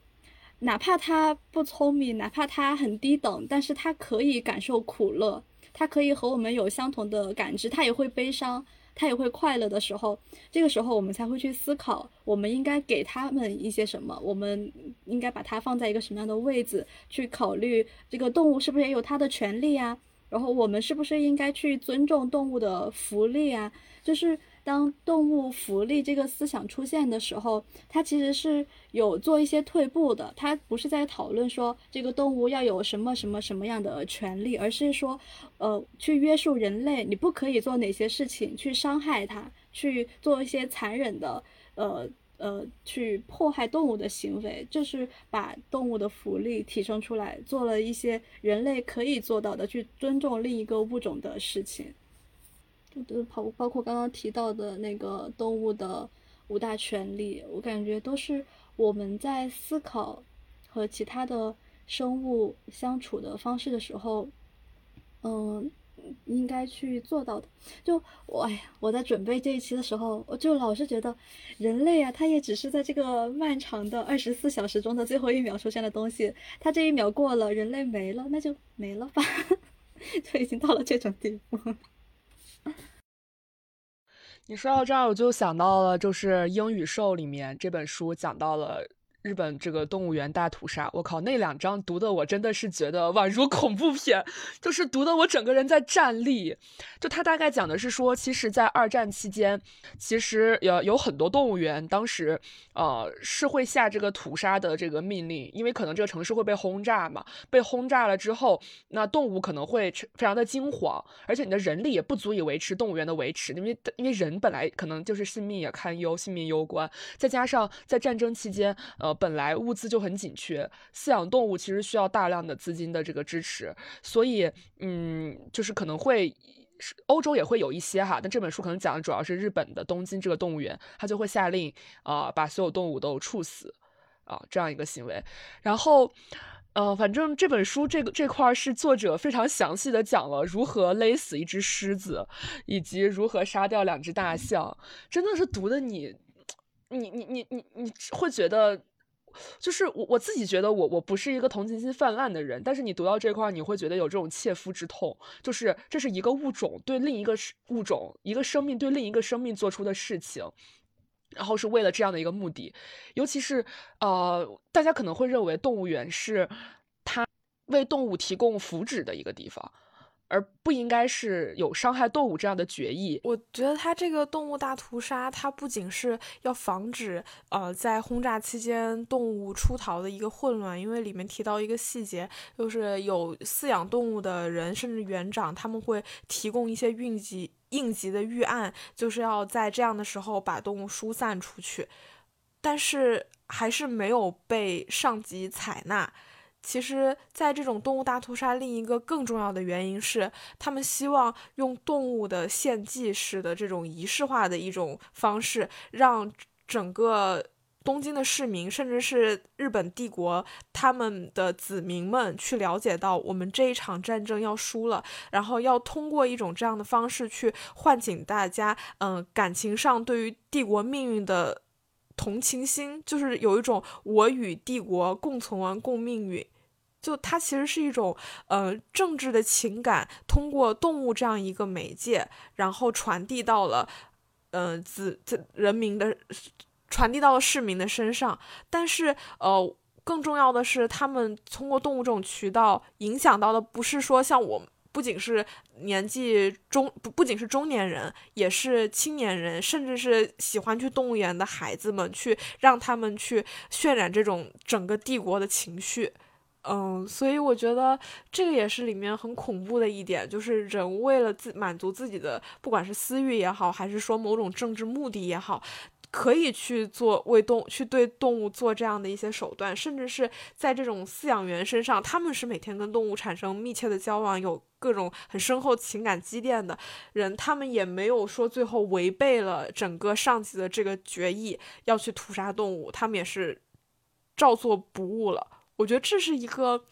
哪怕他不聪明，哪怕他很低等，但是他可以感受苦乐，他可以和我们有相同的感知，他也会悲伤，他也会快乐的时候，这个时候我们才会去思考，我们应该给他们一些什么，我们应该把它放在一个什么样的位置，去考虑这个动物是不是也有它的权利啊，然后我们是不是应该去尊重动物的福利啊，就是。当动物福利这个思想出现的时候，它其实是有做一些退步的。它不是在讨论说这个动物要有什么什么什么样的权利，而是说，呃，去约束人类，你不可以做哪些事情去伤害它，去做一些残忍的，呃呃，去迫害动物的行为，就是把动物的福利提升出来，做了一些人类可以做到的，去尊重另一个物种的事情。都包包括刚刚提到的那个动物的五大权利，我感觉都是我们在思考和其他的生物相处的方式的时候，嗯，应该去做到的。就我哎呀，我在准备这一期的时候，我就老是觉得人类啊，它也只是在这个漫长的二十四小时中的最后一秒出现的东西，它这一秒过了，人类没了，那就没了吧，就已经到了这种地步。你说到这儿，我就想到了，就是《英语兽》里面这本书讲到了。日本这个动物园大屠杀，我靠，那两章读的我真的是觉得宛如恐怖片，就是读的我整个人在站立。就他大概讲的是说，其实，在二战期间，其实有有很多动物园当时呃是会下这个屠杀的这个命令，因为可能这个城市会被轰炸嘛，被轰炸了之后，那动物可能会非常的惊慌，而且你的人力也不足以维持动物园的维持，因为因为人本来可能就是性命也堪忧，性命攸关，再加上在战争期间，呃。本来物资就很紧缺，饲养动物其实需要大量的资金的这个支持，所以，嗯，就是可能会，欧洲也会有一些哈，但这本书可能讲的主要是日本的东京这个动物园，他就会下令啊，把所有动物都处死，啊，这样一个行为。然后，呃，反正这本书这个这块是作者非常详细的讲了如何勒死一只狮子，以及如何杀掉两只大象，真的是读的你，你你你你你会觉得。就是我我自己觉得我我不是一个同情心泛滥的人，但是你读到这块，你会觉得有这种切肤之痛。就是这是一个物种对另一个物种，一个生命对另一个生命做出的事情，然后是为了这样的一个目的。尤其是呃，大家可能会认为动物园是它为动物提供福祉的一个地方。而不应该是有伤害动物这样的决议。我觉得他这个动物大屠杀，它不仅是要防止呃在轰炸期间动物出逃的一个混乱，因为里面提到一个细节，就是有饲养动物的人甚至园长，他们会提供一些应急应急的预案，就是要在这样的时候把动物疏散出去，但是还是没有被上级采纳。其实，在这种动物大屠杀，另一个更重要的原因是，他们希望用动物的献祭式的这种仪式化的一种方式，让整个东京的市民，甚至是日本帝国他们的子民们去了解到，我们这一场战争要输了，然后要通过一种这样的方式去唤醒大家，嗯，感情上对于帝国命运的。同情心就是有一种我与帝国共存亡共命运，就它其实是一种呃政治的情感，通过动物这样一个媒介，然后传递到了呃子子人民的，传递到了市民的身上。但是呃更重要的是，他们通过动物这种渠道影响到的不是说像我。不仅是年纪中不不仅是中年人，也是青年人，甚至是喜欢去动物园的孩子们，去让他们去渲染这种整个帝国的情绪。嗯，所以我觉得这个也是里面很恐怖的一点，就是人为了自满足自己的，不管是私欲也好，还是说某种政治目的也好，可以去做为动去对动物做这样的一些手段，甚至是在这种饲养员身上，他们是每天跟动物产生密切的交往，有各种很深厚情感积淀的人，他们也没有说最后违背了整个上级的这个决议要去屠杀动物，他们也是照做不误了。我觉得这是一个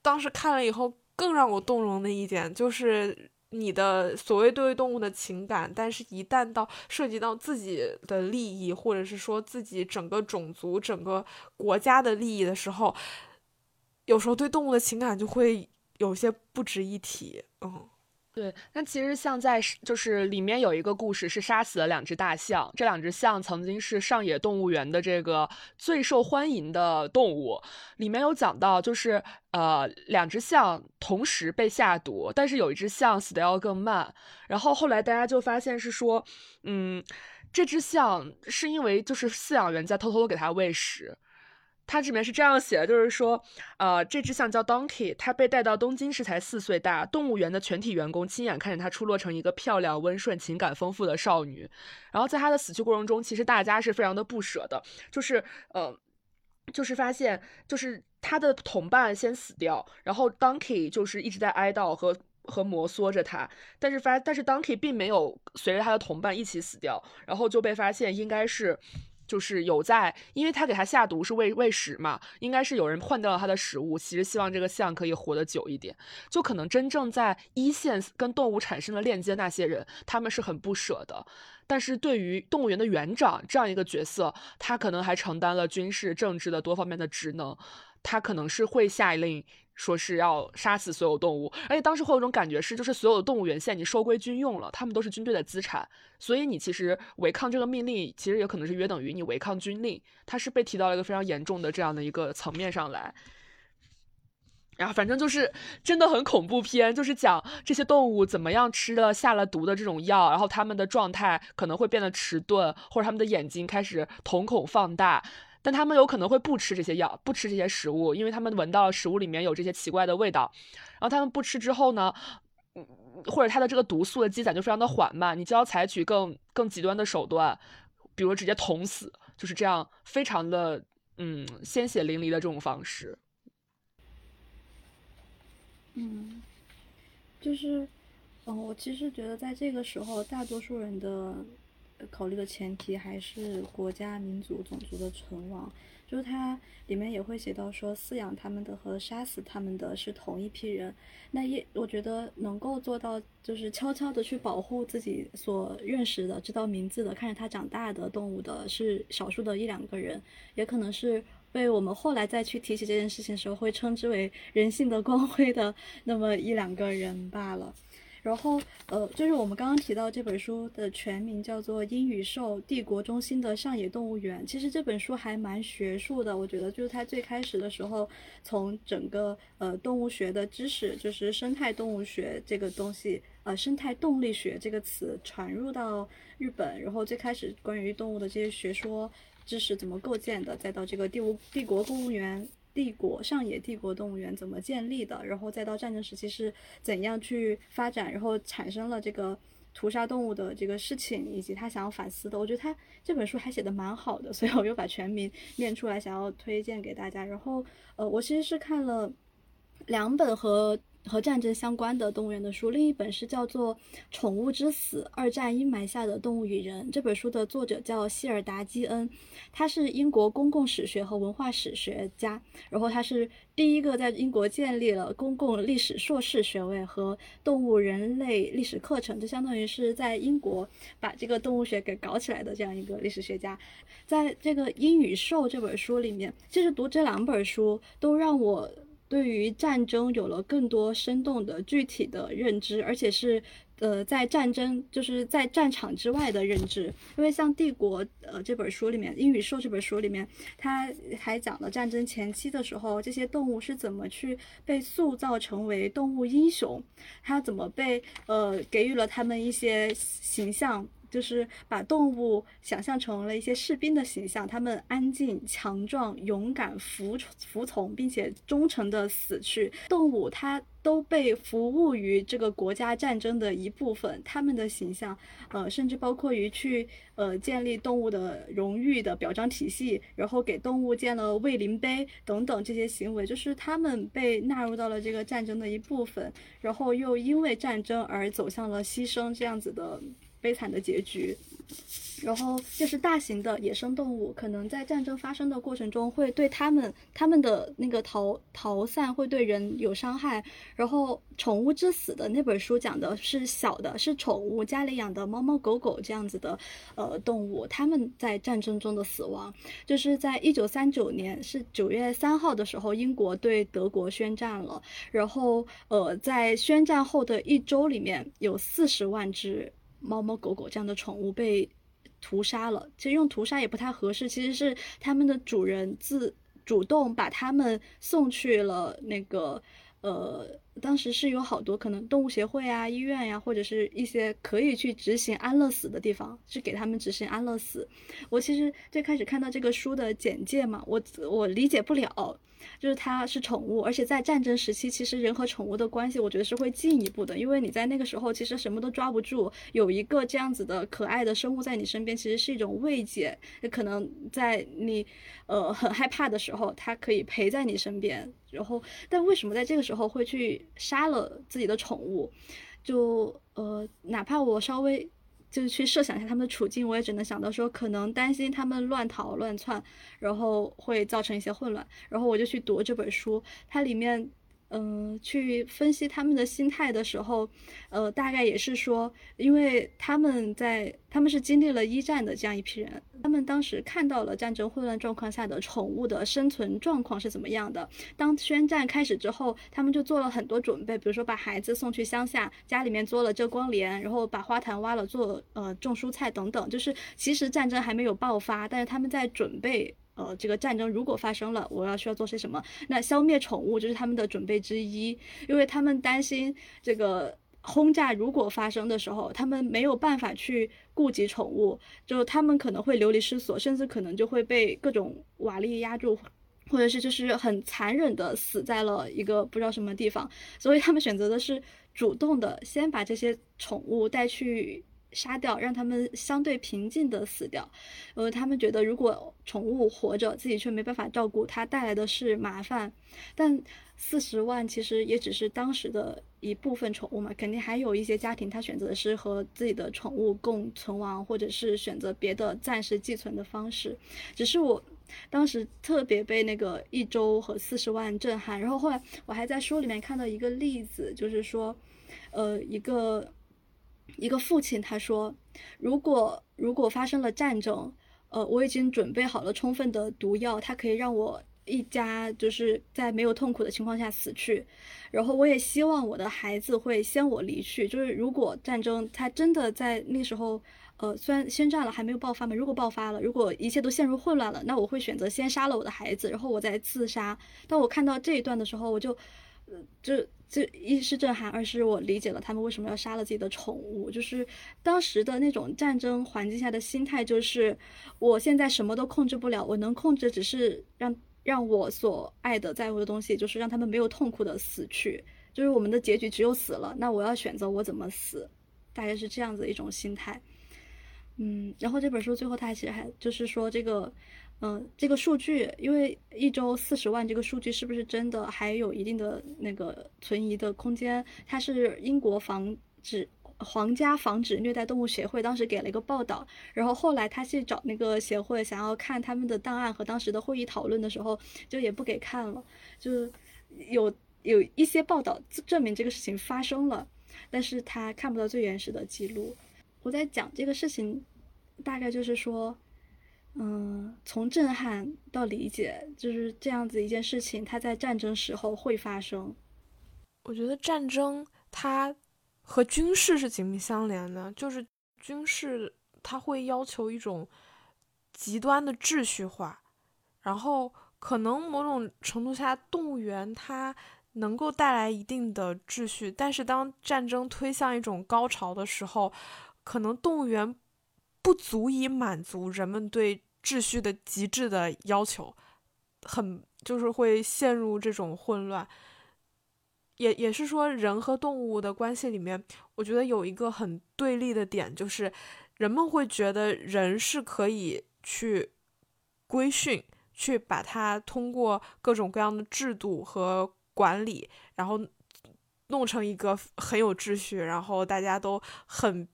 当时看了以后更让我动容的一点，就是你的所谓对动物的情感，但是一旦到涉及到自己的利益，或者是说自己整个种族、整个国家的利益的时候，有时候对动物的情感就会有些不值一提。嗯。对，那其实像在就是里面有一个故事是杀死了两只大象，这两只象曾经是上野动物园的这个最受欢迎的动物。里面有讲到，就是呃两只象同时被下毒，但是有一只象死的要更慢。然后后来大家就发现是说，嗯，这只象是因为就是饲养员在偷偷给它喂食。它里面是这样写的，就是说，呃，这只象叫 Donkey，它被带到东京时才四岁大，动物园的全体员工亲眼看着它出落成一个漂亮、温顺、情感丰富的少女。然后在它的死去过程中，其实大家是非常的不舍的，就是，呃，就是发现，就是它的同伴先死掉，然后 Donkey 就是一直在哀悼和和摩挲着它，但是发，但是 Donkey 并没有随着他的同伴一起死掉，然后就被发现应该是。就是有在，因为他给他下毒是喂喂食嘛，应该是有人换掉了他的食物。其实希望这个象可以活得久一点，就可能真正在一线跟动物产生了链接那些人，他们是很不舍的。但是对于动物园的园长这样一个角色，他可能还承担了军事、政治的多方面的职能，他可能是会下令。说是要杀死所有动物，而且当时会有一种感觉是，就是所有的动物园现在你收归军用了，他们都是军队的资产，所以你其实违抗这个命令，其实也可能是约等于你违抗军令，它是被提到了一个非常严重的这样的一个层面上来。然后反正就是真的很恐怖片，就是讲这些动物怎么样吃了下了毒的这种药，然后他们的状态可能会变得迟钝，或者他们的眼睛开始瞳孔放大。但他们有可能会不吃这些药，不吃这些食物，因为他们闻到食物里面有这些奇怪的味道。然后他们不吃之后呢，或者他的这个毒素的积攒就非常的缓慢，你就要采取更更极端的手段，比如直接捅死，就是这样，非常的嗯鲜血淋漓的这种方式。嗯，就是，嗯，我其实觉得在这个时候，大多数人的。考虑的前提还是国家、民族、种族的存亡。就是它里面也会写到说，饲养他们的和杀死他们的是同一批人。那也我觉得能够做到，就是悄悄的去保护自己所认识的、知道名字的、看着它长大的动物的，是少数的一两个人，也可能是被我们后来再去提起这件事情的时候，会称之为人性的光辉的那么一两个人罢了。然后，呃，就是我们刚刚提到这本书的全名叫做《鹰与兽：帝国中心的上野动物园》。其实这本书还蛮学术的，我觉得就是它最开始的时候，从整个呃动物学的知识，就是生态动物学这个东西，呃，生态动力学这个词传入到日本，然后最开始关于动物的这些学说知识怎么构建的，再到这个帝国帝国动物园。帝国上野帝国动物园怎么建立的？然后再到战争时期是怎样去发展？然后产生了这个屠杀动物的这个事情，以及他想要反思的。我觉得他这本书还写的蛮好的，所以我又把全名念出来，想要推荐给大家。然后，呃，我其实是看了两本和。和战争相关的动物园的书，另一本是叫做《宠物之死：二战阴霾下的动物与人》。这本书的作者叫希尔达基恩，他是英国公共史学和文化史学家，然后他是第一个在英国建立了公共历史硕士学位和动物人类历史课程，就相当于是在英国把这个动物学给搞起来的这样一个历史学家。在这个《鹰与兽》这本书里面，其实读这两本书都让我。对于战争有了更多生动的具体的认知，而且是呃在战争就是在战场之外的认知。因为像《帝国》呃这本书里面，《英语兽》这本书里面，它还讲了战争前期的时候，这些动物是怎么去被塑造成为动物英雄，它怎么被呃给予了他们一些形象，就是把动物想象成了一些士兵的形象，他们安静、强壮、勇敢、服服从，并且忠诚的死去。动物它都被服务于这个国家战争的一部分，他们的形象，呃，甚至包括于去呃建立动物的荣誉的表彰体系，然后给动物建了慰灵碑等等这些行为，就是他们被纳入到了这个战争的一部分，然后又因为战争而走向了牺牲这样子的。悲惨的结局，然后就是大型的野生动物，可能在战争发生的过程中，会对他们他们的那个逃逃散会对人有伤害。然后《宠物之死》的那本书讲的是小的，是宠物家里养的猫猫狗狗这样子的呃动物，他们在战争中的死亡，就是在一九三九年是九月三号的时候，英国对德国宣战了。然后呃，在宣战后的一周里面，有四十万只。猫猫狗狗这样的宠物被屠杀了，其实用屠杀也不太合适，其实是他们的主人自主动把它们送去了那个呃，当时是有好多可能动物协会啊、医院呀，或者是一些可以去执行安乐死的地方，去给他们执行安乐死。我其实最开始看到这个书的简介嘛，我我理解不了。就是它是宠物，而且在战争时期，其实人和宠物的关系，我觉得是会进一步的，因为你在那个时候其实什么都抓不住，有一个这样子的可爱的生物在你身边，其实是一种慰藉。可能在你呃很害怕的时候，它可以陪在你身边。然后，但为什么在这个时候会去杀了自己的宠物？就呃，哪怕我稍微。就是去设想一下他们的处境，我也只能想到说，可能担心他们乱逃乱窜，然后会造成一些混乱，然后我就去读这本书，它里面。嗯，去分析他们的心态的时候，呃，大概也是说，因为他们在他们是经历了一战的这样一批人，他们当时看到了战争混乱状况下的宠物的生存状况是怎么样的。当宣战开始之后，他们就做了很多准备，比如说把孩子送去乡下，家里面做了遮光帘，然后把花坛挖了做呃种蔬菜等等。就是其实战争还没有爆发，但是他们在准备。呃，这个战争如果发生了，我要需要做些什么？那消灭宠物就是他们的准备之一，因为他们担心这个轰炸如果发生的时候，他们没有办法去顾及宠物，就他们可能会流离失所，甚至可能就会被各种瓦砾压住，或者是就是很残忍的死在了一个不知道什么地方，所以他们选择的是主动的先把这些宠物带去。杀掉，让他们相对平静的死掉。呃，他们觉得如果宠物活着，自己却没办法照顾它，带来的是麻烦。但四十万其实也只是当时的一部分宠物嘛，肯定还有一些家庭，他选择的是和自己的宠物共存亡，或者是选择别的暂时寄存的方式。只是我当时特别被那个一周和四十万震撼。然后后来我还在书里面看到一个例子，就是说，呃，一个。一个父亲他说：“如果如果发生了战争，呃，我已经准备好了充分的毒药，它可以让我一家就是在没有痛苦的情况下死去。然后我也希望我的孩子会先我离去。就是如果战争它真的在那时候，呃，虽然宣战了还没有爆发嘛，如果爆发了，如果一切都陷入混乱了，那我会选择先杀了我的孩子，然后我再自杀。当我看到这一段的时候，我就，呃，就。”这一是震撼，二是我理解了他们为什么要杀了自己的宠物。就是当时的那种战争环境下的心态，就是我现在什么都控制不了，我能控制只是让让我所爱的在乎的东西，就是让他们没有痛苦的死去。就是我们的结局只有死了，那我要选择我怎么死，大概是这样子一种心态。嗯，然后这本书最后他其实还就是说这个。嗯，这个数据，因为一周四十万这个数据是不是真的，还有一定的那个存疑的空间。它是英国防止皇家防止虐待动物协会当时给了一个报道，然后后来他去找那个协会，想要看他们的档案和当时的会议讨论的时候，就也不给看了。就是有有一些报道证明这个事情发生了，但是他看不到最原始的记录。我在讲这个事情，大概就是说。嗯，从震撼到理解，就是这样子一件事情，它在战争时候会发生。我觉得战争它和军事是紧密相连的，就是军事它会要求一种极端的秩序化，然后可能某种程度下，动物园它能够带来一定的秩序，但是当战争推向一种高潮的时候，可能动物园。不足以满足人们对秩序的极致的要求，很就是会陷入这种混乱。也也是说，人和动物的关系里面，我觉得有一个很对立的点，就是人们会觉得人是可以去规训，去把它通过各种各样的制度和管理，然后弄成一个很有秩序，然后大家都很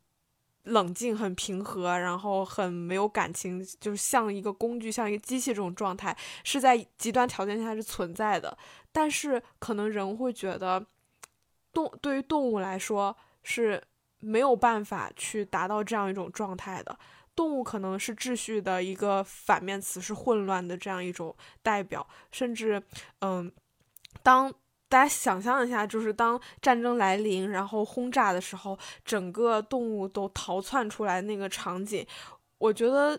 冷静、很平和，然后很没有感情，就是像一个工具、像一个机器这种状态，是在极端条件下是存在的。但是可能人会觉得，动对于动物来说是没有办法去达到这样一种状态的。动物可能是秩序的一个反面词，是混乱的这样一种代表。甚至，嗯，当大家想象一下，就是当战争来临，然后轰炸的时候，整个动物都逃窜出来那个场景，我觉得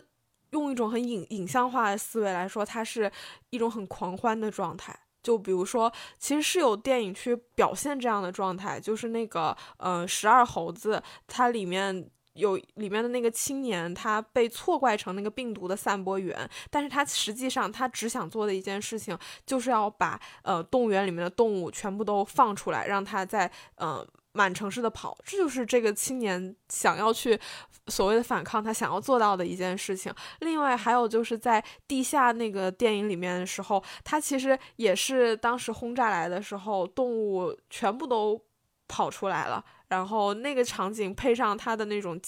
用一种很影影像化的思维来说，它是一种很狂欢的状态。就比如说，其实是有电影去表现这样的状态，就是那个，呃，十二猴子，它里面有里面的那个青年，他被错怪成那个病毒的散播源，但是他实际上他只想做的一件事情，就是要把呃动物园里面的动物全部都放出来，让他在呃。满城市的跑，这就是这个青年想要去所谓的反抗，他想要做到的一件事情。另外还有就是在地下那个电影里面的时候，他其实也是当时轰炸来的时候，动物全部都跑出来了，然后那个场景配上他的那种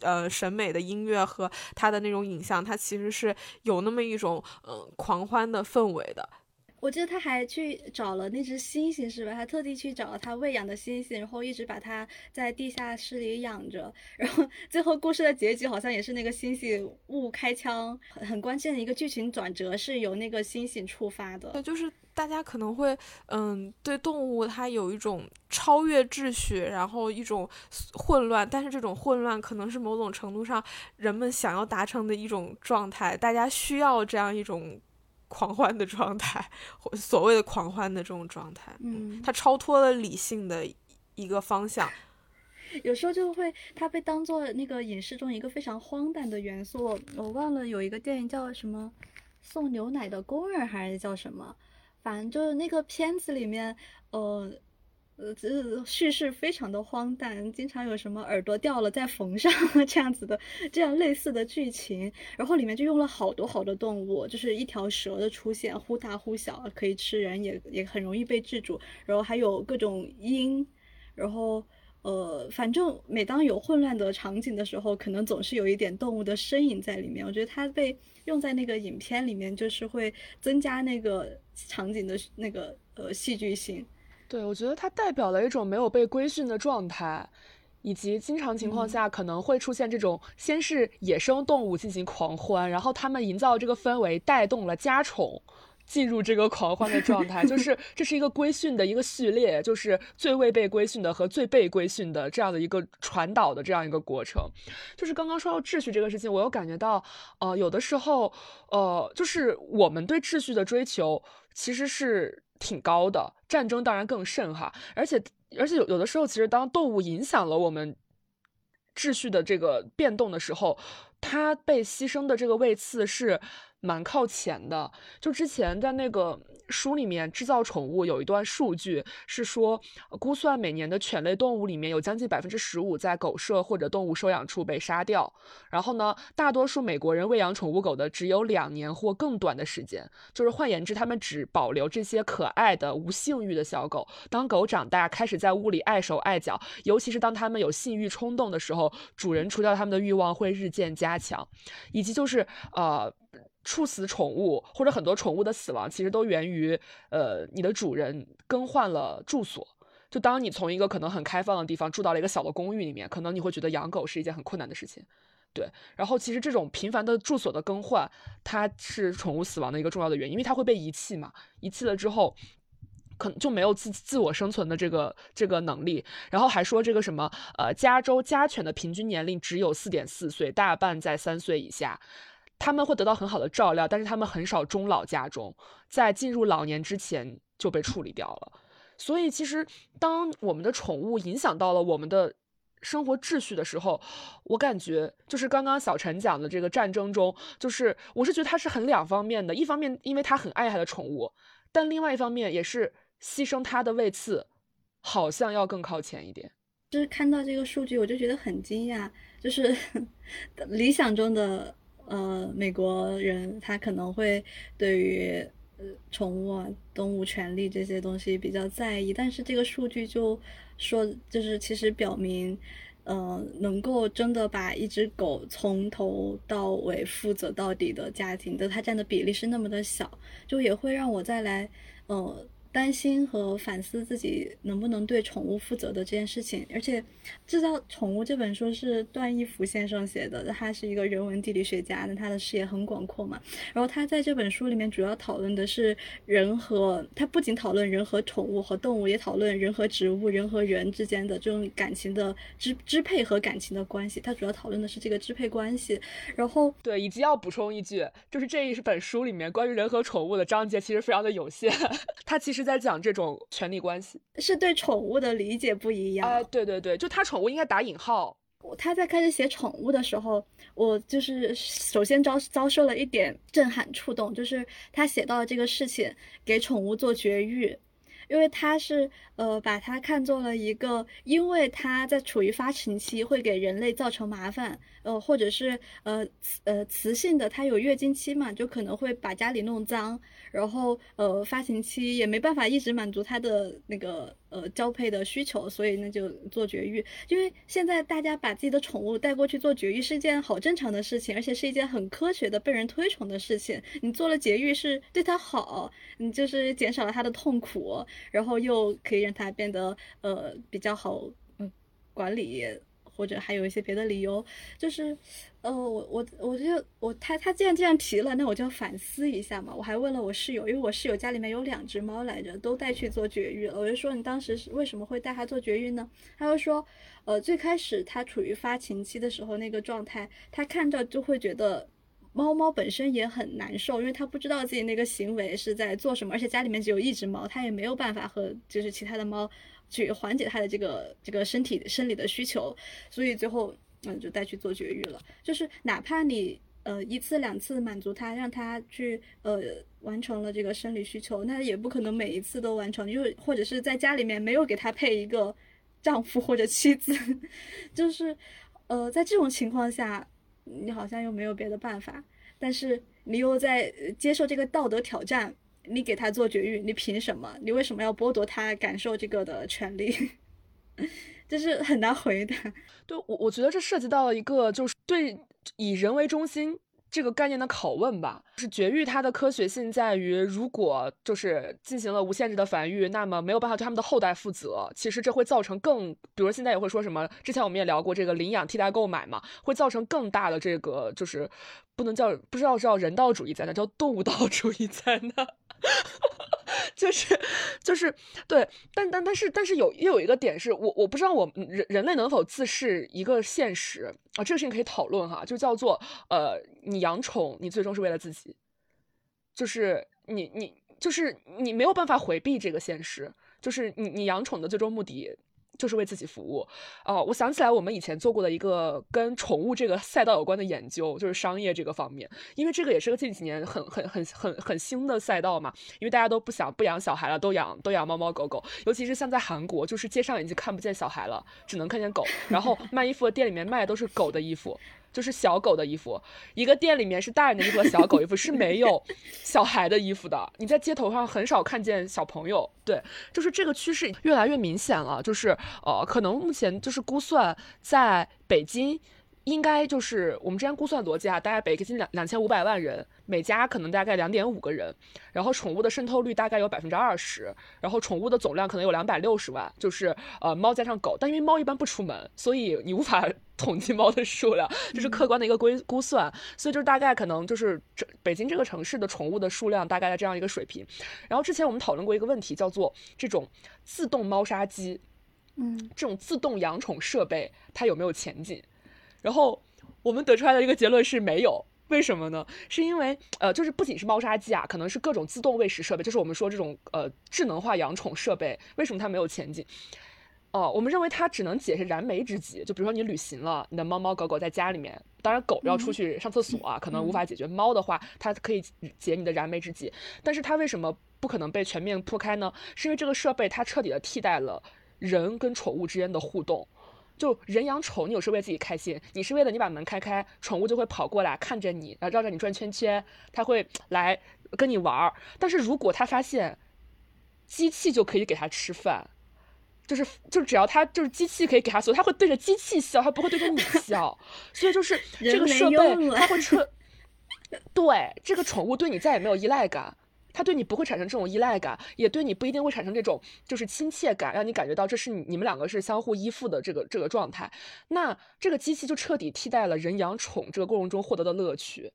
呃审美的音乐和他的那种影像，他其实是有那么一种嗯狂欢的氛围的。我记得他还去找了那只猩猩，是吧？他特地去找了他喂养的猩猩，然后一直把它在地下室里养着。然后最后故事的结局好像也是那个猩猩误开枪，很很关键的一个剧情转折是由那个猩猩触发的。对，就是大家可能会嗯对动物它有一种超越秩序，然后一种混乱，但是这种混乱可能是某种程度上人们想要达成的一种状态，大家需要这样一种。狂欢的状态，或所谓的狂欢的这种状态，嗯，它超脱了理性的一个方向，有时候就会它被当做那个影视中一个非常荒诞的元素。我忘了有一个电影叫什么《送牛奶的工人》还是叫什么，反正就是那个片子里面，呃。呃，这叙事非常的荒诞，经常有什么耳朵掉了再缝上 这样子的，这样类似的剧情。然后里面就用了好多好多动物，就是一条蛇的出现，忽大忽小，可以吃人，也也很容易被制住。然后还有各种鹰，然后呃，反正每当有混乱的场景的时候，可能总是有一点动物的身影在里面。我觉得它被用在那个影片里面，就是会增加那个场景的那个呃戏剧性。对，我觉得它代表了一种没有被规训的状态，以及经常情况下可能会出现这种先是野生动物进行狂欢，然后他们营造这个氛围，带动了家宠进入这个狂欢的状态，就 是这是一个规训的一个序列，就是最未被规训的和最被规训的这样的一个传导的这样一个过程。就是刚刚说到秩序这个事情，我又感觉到，呃，有的时候，呃，就是我们对秩序的追求其实是。挺高的，战争当然更甚哈，而且而且有有的时候，其实当动物影响了我们秩序的这个变动的时候，它被牺牲的这个位次是蛮靠前的。就之前在那个。书里面制造宠物有一段数据是说，估算每年的犬类动物里面有将近百分之十五在狗舍或者动物收养处被杀掉。然后呢，大多数美国人喂养宠物狗的只有两年或更短的时间，就是换言之，他们只保留这些可爱的无性欲的小狗。当狗长大，开始在屋里碍手碍脚，尤其是当它们有性欲冲动的时候，主人除掉它们的欲望会日渐加强，以及就是呃。处死宠物或者很多宠物的死亡，其实都源于呃你的主人更换了住所。就当你从一个可能很开放的地方住到了一个小的公寓里面，可能你会觉得养狗是一件很困难的事情，对。然后其实这种频繁的住所的更换，它是宠物死亡的一个重要的原因，因为它会被遗弃嘛。遗弃了之后，可能就没有自自我生存的这个这个能力。然后还说这个什么呃，加州家犬的平均年龄只有四点四岁，大半在三岁以下。他们会得到很好的照料，但是他们很少终老家中，在进入老年之前就被处理掉了。所以，其实当我们的宠物影响到了我们的生活秩序的时候，我感觉就是刚刚小陈讲的这个战争中，就是我是觉得他是很两方面的，一方面因为他很爱他的宠物，但另外一方面也是牺牲他的位次，好像要更靠前一点。就是看到这个数据，我就觉得很惊讶，就是 理想中的呃美国人，他可能会对于呃宠物啊、动物权利这些东西比较在意，但是这个数据就说，就是其实表明，呃，能够真的把一只狗从头到尾负责到底的家庭的，它占的比例是那么的小，就也会让我再来，呃。担心和反思自己能不能对宠物负责的这件事情，而且制造《宠物》这本书是段义孚先生写的，他是一个人文地理学家，那他的视野很广阔嘛。然后他在这本书里面主要讨论的是人和他不仅讨论人和宠物和动物，也讨论人和植物、人和人之间的这种感情的支支配和感情的关系。他主要讨论的是这个支配关系。然后对，以及要补充一句，就是这一本书里面关于人和宠物的章节其实非常的有限，他其实。是在讲这种权利关系，是对宠物的理解不一样。哎，对对对，就他宠物应该打引号。他在开始写宠物的时候，我就是首先遭遭受了一点震撼触动，就是他写到了这个事情，给宠物做绝育。因为它是呃，把它看作了一个，因为它在处于发情期，会给人类造成麻烦，呃，或者是呃呃雌性的它有月经期嘛，就可能会把家里弄脏，然后呃发情期也没办法一直满足它的那个呃交配的需求，所以那就做绝育。因为现在大家把自己的宠物带过去做绝育是一件好正常的事情，而且是一件很科学的、被人推崇的事情。你做了绝育是对它好，你就是减少了它的痛苦。然后又可以让它变得呃比较好嗯管理，或者还有一些别的理由，就是呃我我我就我他他既然这样提了，那我就反思一下嘛。我还问了我室友，因为我室友家里面有两只猫来着，都带去做绝育了。我就说你当时是为什么会带它做绝育呢？他就说呃最开始它处于发情期的时候那个状态，他看着就会觉得。猫猫本身也很难受，因为它不知道自己那个行为是在做什么，而且家里面只有一只猫，它也没有办法和就是其他的猫去缓解它的这个这个身体生理的需求，所以最后嗯就带去做绝育了。就是哪怕你呃一次两次满足它，让它去呃完成了这个生理需求，那也不可能每一次都完成，就是或者是在家里面没有给他配一个丈夫或者妻子，就是呃在这种情况下。你好像又没有别的办法，但是你又在接受这个道德挑战，你给他做绝育，你凭什么？你为什么要剥夺他感受这个的权利？就是很难回答。对我，我觉得这涉及到了一个就是对以人为中心。这个概念的拷问吧，是绝育它的科学性在于，如果就是进行了无限制的繁育，那么没有办法对他们的后代负责。其实这会造成更，比如现在也会说什么，之前我们也聊过这个领养替代购买嘛，会造成更大的这个就是不能叫不知道叫人道主义灾难，叫动物道主义灾难。就是就是对，但但但是但是有又有一个点是我我不知道我人人类能否自视一个现实啊，这个事情可以讨论哈，就叫做呃，你养宠你最终是为了自己，就是你你就是你没有办法回避这个现实，就是你你养宠的最终目的。就是为自己服务，哦，我想起来我们以前做过的一个跟宠物这个赛道有关的研究，就是商业这个方面，因为这个也是个近几年很很很很很新的赛道嘛，因为大家都不想不养小孩了，都养都养猫猫狗狗，尤其是像在韩国，就是街上已经看不见小孩了，只能看见狗，然后卖衣服的店里面卖的都是狗的衣服。就是小狗的衣服，一个店里面是大人的衣服和小狗衣服，是没有小孩的衣服的。你在街头上很少看见小朋友，对，就是这个趋势越来越明显了。就是呃，可能目前就是估算在北京。应该就是我们之前估算逻辑啊，大概北京两两千五百万人，每家可能大概两点五个人，然后宠物的渗透率大概有百分之二十，然后宠物的总量可能有两百六十万，就是呃猫加上狗，但因为猫一般不出门，所以你无法 统计猫的数量，这是客观的一个规估算，所以就是大概可能就是这北京这个城市的宠物的数量大概在这样一个水平。然后之前我们讨论过一个问题，叫做这种自动猫砂机，嗯，这种自动养宠设备它有没有前景？然后我们得出来的一个结论是没有，为什么呢？是因为呃，就是不仅是猫砂机啊，可能是各种自动喂食设备，就是我们说这种呃智能化养宠设备，为什么它没有前景？哦，我们认为它只能解是燃眉之急。就比如说你旅行了，你的猫猫狗狗在家里面，当然狗要出去上厕所啊，可能无法解决。猫的话，它可以解你的燃眉之急。但是它为什么不可能被全面铺开呢？是因为这个设备它彻底的替代了人跟宠物之间的互动。就人养宠，你有时候为自己开心，你是为了你把门开开，宠物就会跑过来看着你，然后绕着你转圈圈，它会来跟你玩儿。但是如果它发现机器就可以给它吃饭。就是就只要它就是机器可以给它所有，它会对着机器笑，它不会对着你 笑。所以就是这个设备，它会彻 对这个宠物对你再也没有依赖感，它对你不会产生这种依赖感，也对你不一定会产生这种就是亲切感，让你感觉到这是你们两个是相互依附的这个这个状态。那这个机器就彻底替代了人养宠这个过程中获得的乐趣。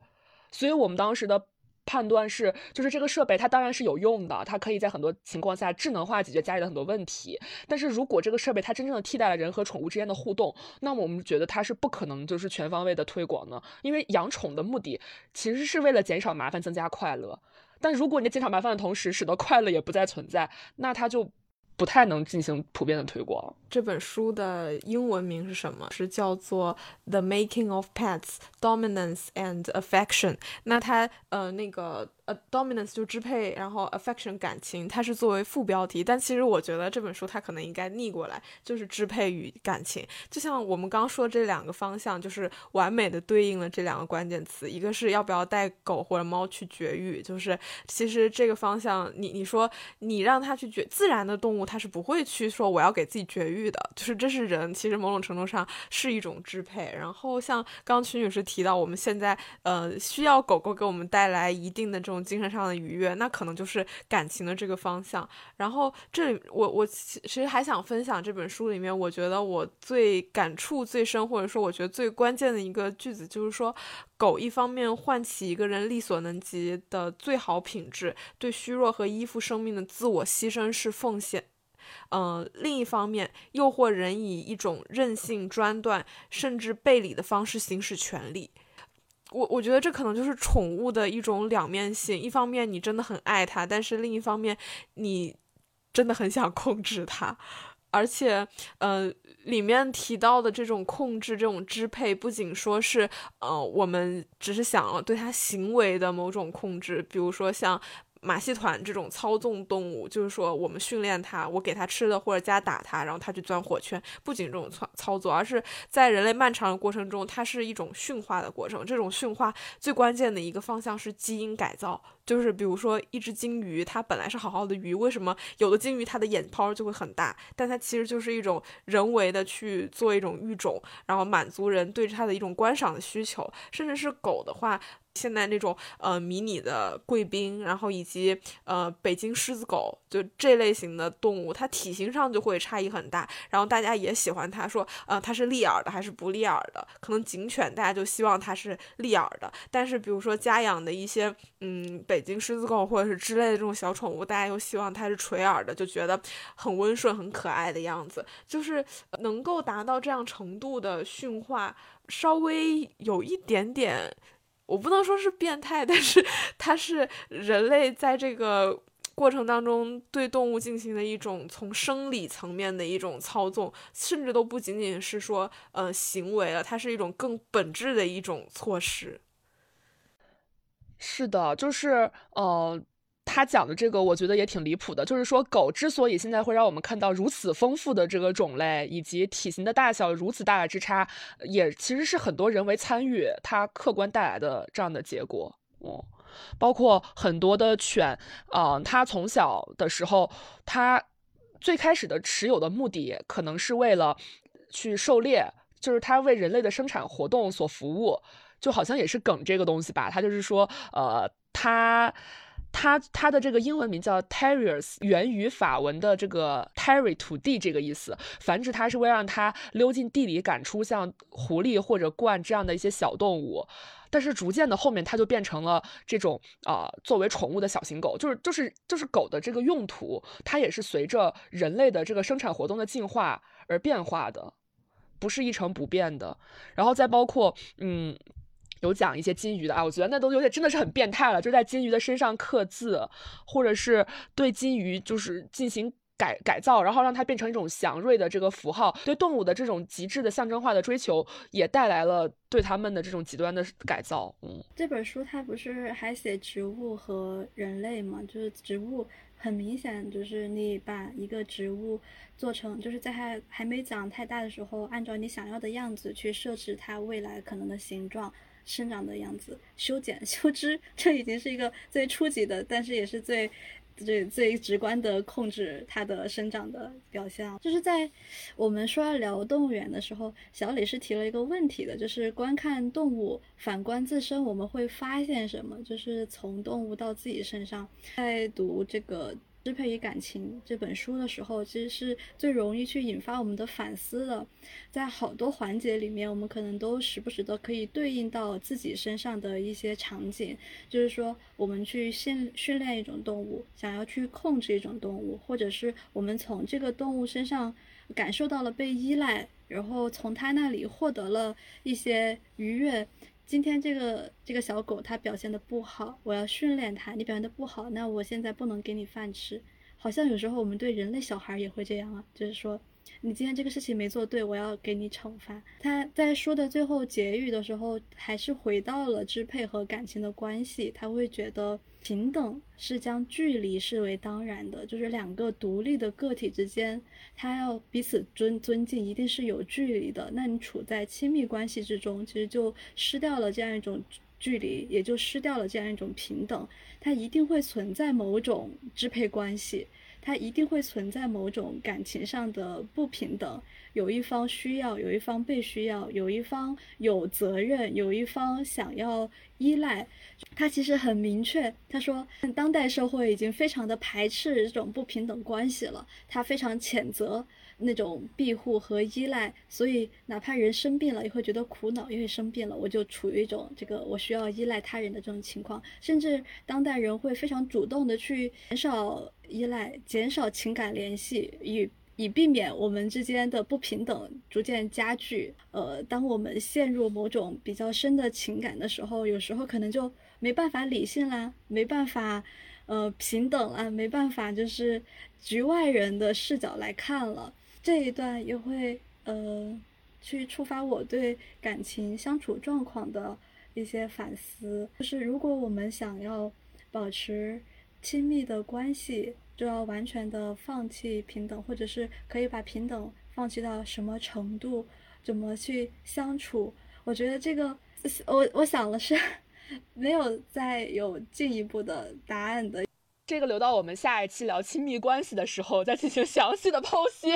所以我们当时的。判断是，就是这个设备它当然是有用的，它可以在很多情况下智能化解决家里的很多问题。但是如果这个设备它真正的替代了人和宠物之间的互动，那么我们觉得它是不可能就是全方位的推广的，因为养宠的目的其实是为了减少麻烦，增加快乐。但如果你在减少麻烦的同时，使得快乐也不再存在，那它就不太能进行普遍的推广。这本书的英文名是什么？是叫做《The Making of Pets: Dominance and Affection》。那它呃那个。呃，dominance 就支配，然后 affection 感情，它是作为副标题，但其实我觉得这本书它可能应该逆过来，就是支配与感情。就像我们刚说这两个方向，就是完美的对应了这两个关键词，一个是要不要带狗或者猫去绝育，就是其实这个方向，你你说你让它去绝，自然的动物它是不会去说我要给自己绝育的，就是这是人，其实某种程度上是一种支配。然后像刚曲女士提到，我们现在呃需要狗狗给我们带来一定的这种。种精神上的愉悦，那可能就是感情的这个方向。然后这里，我我其实还想分享这本书里面，我觉得我最感触最深，或者说我觉得最关键的一个句子，就是说，狗一方面唤起一个人力所能及的最好品质，对虚弱和依附生命的自我牺牲是奉献。嗯，另一方面，诱惑人以一种任性、专断，甚至背离的方式行使权利。我我觉得这可能就是宠物的一种两面性，一方面你真的很爱它，但是另一方面你真的很想控制它，而且，呃，里面提到的这种控制、这种支配，不仅说是，呃，我们只是想对它行为的某种控制，比如说像。马戏团这种操纵动物，就是说我们训练它，我给它吃的或者加打它，然后它去钻火圈。不仅这种操操作，而是在人类漫长的过程中，它是一种驯化的过程。这种驯化最关键的一个方向是基因改造。就是比如说，一只金鱼，它本来是好好的鱼，为什么有的金鱼它的眼泡就会很大？但它其实就是一种人为的去做一种育种，然后满足人对它的一种观赏的需求。甚至是狗的话，现在那种呃迷你的贵宾，然后以及呃北京狮子狗，就这类型的动物，它体型上就会差异很大。然后大家也喜欢它，说呃它是立耳的还是不立耳的？可能警犬大家就希望它是立耳的，但是比如说家养的一些嗯。北京狮子狗或者是之类的这种小宠物，大家又希望它是垂耳的，就觉得很温顺、很可爱的样子。就是能够达到这样程度的驯化，稍微有一点点，我不能说是变态，但是 它是人类在这个过程当中对动物进行的一种从生理层面的一种操纵，甚至都不仅仅是说呃行为了，它是一种更本质的一种措施。是的，就是呃，他讲的这个，我觉得也挺离谱的。就是说，狗之所以现在会让我们看到如此丰富的这个种类，以及体型的大小如此大的之差，也其实是很多人为参与它客观带来的这样的结果。哦，包括很多的犬，嗯，它从小的时候，它最开始的持有的目的可能是为了去狩猎，就是它为人类的生产活动所服务。就好像也是梗这个东西吧，它就是说，呃，它，它，它的这个英文名叫 terriers，源于法文的这个 terry 土地这个意思，繁殖它是为让它溜进地里赶出像狐狸或者鹳这样的一些小动物，但是逐渐的后面它就变成了这种啊作为宠物的小型狗，就是就是就是狗的这个用途，它也是随着人类的这个生产活动的进化而变化的，不是一成不变的，然后再包括嗯。有讲一些金鱼的啊，我觉得那都有点真的是很变态了，就在金鱼的身上刻字，或者是对金鱼就是进行改改造，然后让它变成一种祥瑞的这个符号，对动物的这种极致的象征化的追求，也带来了对他们的这种极端的改造。嗯，这本书它不是还写植物和人类吗？就是植物很明显就是你把一个植物做成，就是在它还没长太大的时候，按照你想要的样子去设置它未来可能的形状、生长的样子、修剪、修枝，这已经是一个最初级的，但是也是最。最最直观的控制它的生长的表现，就是在我们说要聊动物园的时候，小李是提了一个问题的，就是观看动物，反观自身，我们会发现什么？就是从动物到自己身上，在读这个。支配与感情这本书的时候，其实是最容易去引发我们的反思的。在好多环节里面，我们可能都时不时的可以对应到自己身上的一些场景。就是说，我们去训训练一种动物，想要去控制一种动物，或者是我们从这个动物身上感受到了被依赖，然后从它那里获得了一些愉悦。今天这个这个小狗它表现的不好，我要训练它。你表现的不好，那我现在不能给你饭吃。好像有时候我们对人类小孩也会这样啊，就是说。你今天这个事情没做对，我要给你惩罚。他在说的最后结语的时候，还是回到了支配和感情的关系。他会觉得平等是将距离视为当然的，就是两个独立的个体之间，他要彼此尊尊敬，一定是有距离的。那你处在亲密关系之中，其实就失掉了这样一种距离，也就失掉了这样一种平等。它一定会存在某种支配关系。它一定会存在某种感情上的不平等，有一方需要，有一方被需要，有一方有责任，有一方想要依赖。他其实很明确，他说，当代社会已经非常的排斥这种不平等关系了，他非常谴责。那种庇护和依赖，所以哪怕人生病了，也会觉得苦恼，因为生病了，我就处于一种这个我需要依赖他人的这种情况。甚至当代人会非常主动的去减少依赖，减少情感联系，以以避免我们之间的不平等逐渐加剧。呃，当我们陷入某种比较深的情感的时候，有时候可能就没办法理性啦，没办法，呃，平等啦，没办法，就是局外人的视角来看了。这一段也会呃，去触发我对感情相处状况的一些反思。就是如果我们想要保持亲密的关系，就要完全的放弃平等，或者是可以把平等放弃到什么程度？怎么去相处？我觉得这个，我我想了是没有再有进一步的答案的。这个留到我们下一期聊亲密关系的时候再进行详细的剖析。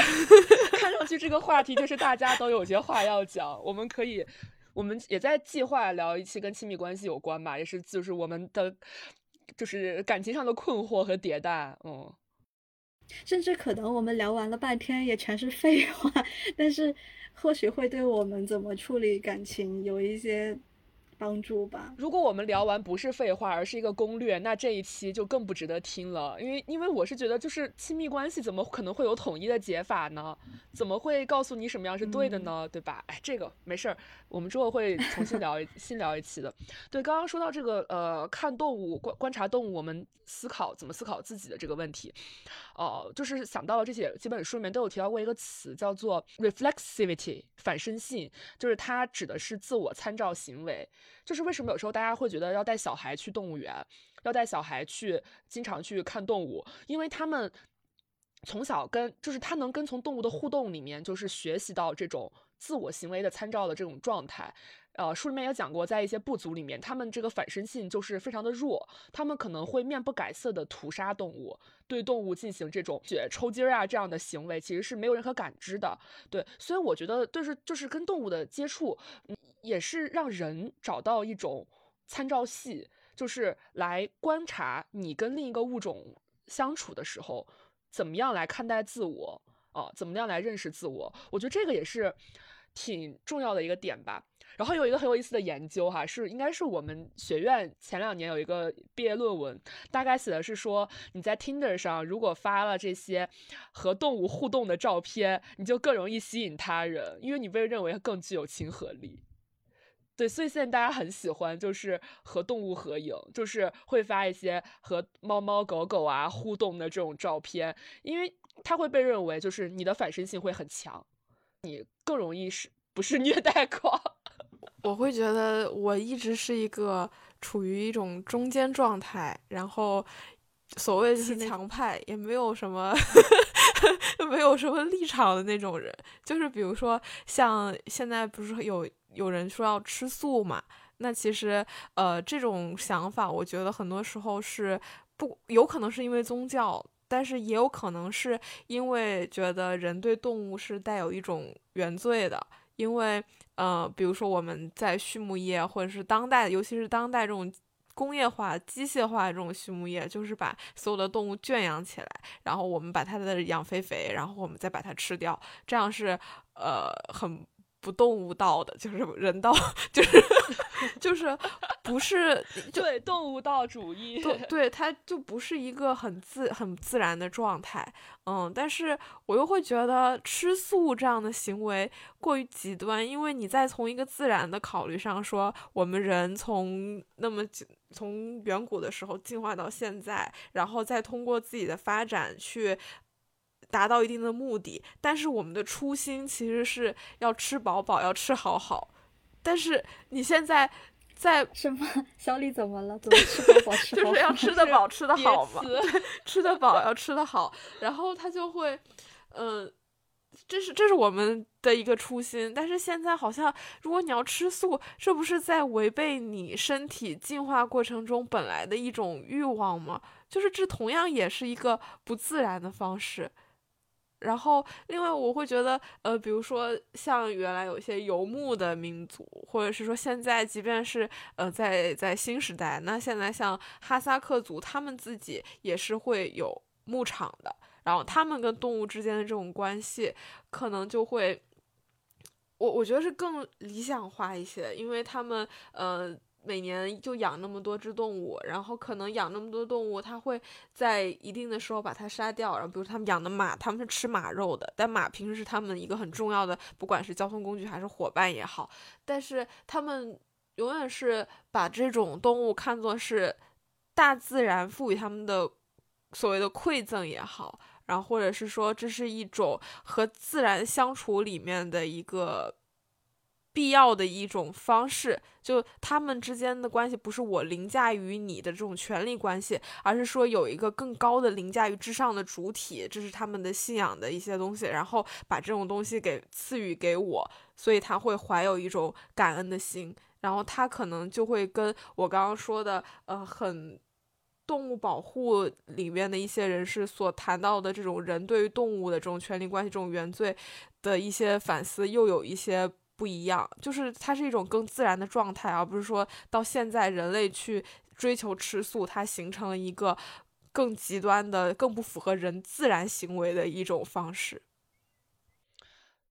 看上去这个话题就是大家都有些话要讲，我们可以，我们也在计划聊一期跟亲密关系有关吧，也是就是我们的就是感情上的困惑和迭代，嗯，甚至可能我们聊完了半天也全是废话，但是或许会对我们怎么处理感情有一些。帮助吧。如果我们聊完不是废话，而是一个攻略，那这一期就更不值得听了。因为，因为我是觉得，就是亲密关系怎么可能会有统一的解法呢？怎么会告诉你什么样是对的呢？对吧？哎，这个没事儿，我们之后会重新聊，新聊一期的。对，刚刚说到这个，呃，看动物观观察动物，我们思考怎么思考自己的这个问题，哦，就是想到了这些几本书里面都有提到过一个词，叫做 reflexivity，反身性，就是它指的是自我参照行为。就是为什么有时候大家会觉得要带小孩去动物园，要带小孩去经常去看动物，因为他们从小跟就是他能跟从动物的互动里面，就是学习到这种自我行为的参照的这种状态。呃，书里面也讲过，在一些部族里面，他们这个反身性就是非常的弱，他们可能会面不改色的屠杀动物，对动物进行这种血抽筋啊这样的行为，其实是没有任何感知的。对，所以我觉得就是就是跟动物的接触。也是让人找到一种参照系，就是来观察你跟另一个物种相处的时候，怎么样来看待自我啊？怎么样来认识自我？我觉得这个也是挺重要的一个点吧。然后有一个很有意思的研究哈，是应该是我们学院前两年有一个毕业论文，大概写的是说你在 Tinder 上如果发了这些和动物互动的照片，你就更容易吸引他人，因为你被认为更具有亲和力。对，所以现在大家很喜欢就是和动物合影，就是会发一些和猫猫狗狗啊互动的这种照片，因为它会被认为就是你的反身性会很强，你更容易是不是虐待狂？我会觉得我一直是一个处于一种中间状态，然后所谓就是强派，也没有什么 没有什么立场的那种人。就是比如说，像现在不是有有人说要吃素嘛？那其实呃，这种想法，我觉得很多时候是不有可能是因为宗教，但是也有可能是因为觉得人对动物是带有一种原罪的。因为，呃，比如说我们在畜牧业，或者是当代，尤其是当代这种工业化、机械化这种畜牧业，就是把所有的动物圈养起来，然后我们把它的养肥肥，然后我们再把它吃掉，这样是，呃，很。不动物道的，就是人道，就是就是不是对动物道主义，对它就不是一个很自很自然的状态，嗯，但是我又会觉得吃素这样的行为过于极端，因为你在从一个自然的考虑上说，我们人从那么从远古的时候进化到现在，然后再通过自己的发展去。达到一定的目的，但是我们的初心其实是要吃饱饱，要吃好好。但是你现在在什么？小李怎么了？怎么吃饱饱 吃？就是要吃得饱，吃得 好嘛？吃得饱要吃得好，然后他就会，嗯，这是这是我们的一个初心。但是现在好像，如果你要吃素，这不是在违背你身体进化过程中本来的一种欲望吗？就是这同样也是一个不自然的方式。然后，另外我会觉得，呃，比如说像原来有一些游牧的民族，或者是说现在，即便是呃在在新时代，那现在像哈萨克族，他们自己也是会有牧场的，然后他们跟动物之间的这种关系，可能就会，我我觉得是更理想化一些，因为他们呃。每年就养那么多只动物，然后可能养那么多动物，它会在一定的时候把它杀掉。然后，比如他们养的马，他们是吃马肉的，但马平时是他们一个很重要的，不管是交通工具还是伙伴也好。但是他们永远是把这种动物看作是大自然赋予他们的所谓的馈赠也好，然后或者是说这是一种和自然相处里面的一个。必要的一种方式，就他们之间的关系不是我凌驾于你的这种权力关系，而是说有一个更高的凌驾于之上的主体，这是他们的信仰的一些东西，然后把这种东西给赐予给我，所以他会怀有一种感恩的心，然后他可能就会跟我刚刚说的，呃，很动物保护里面的一些人士所谈到的这种人对于动物的这种权利关系、这种原罪的一些反思，又有一些。不一样，就是它是一种更自然的状态，而不是说到现在人类去追求吃素，它形成了一个更极端的、更不符合人自然行为的一种方式。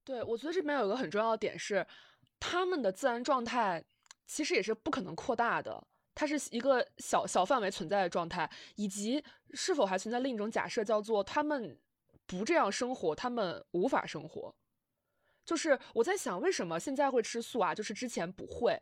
对，我觉得这边有一个很重要的点是，他们的自然状态其实也是不可能扩大的，它是一个小小范围存在的状态，以及是否还存在另一种假设，叫做他们不这样生活，他们无法生活。就是我在想，为什么现在会吃素啊？就是之前不会。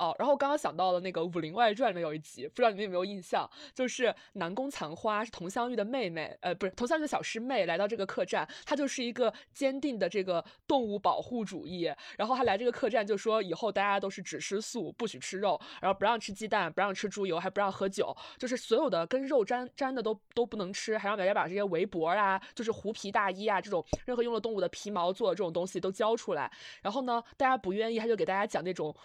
哦，然后我刚刚想到了那个《武林外传》里面有一集，不知道你们有没有印象？就是南宫残花是佟湘玉的妹妹，呃，不是佟湘玉的小师妹，来到这个客栈，她就是一个坚定的这个动物保护主义。然后她来这个客栈就说，以后大家都是只吃素，不许吃肉，然后不让吃鸡蛋，不让吃猪油，还不让喝酒，就是所有的跟肉沾沾的都都不能吃，还让大家把这些围脖啊，就是狐皮大衣啊，这种任何用了动物的皮毛做的这种东西都交出来。然后呢，大家不愿意，他就给大家讲那种。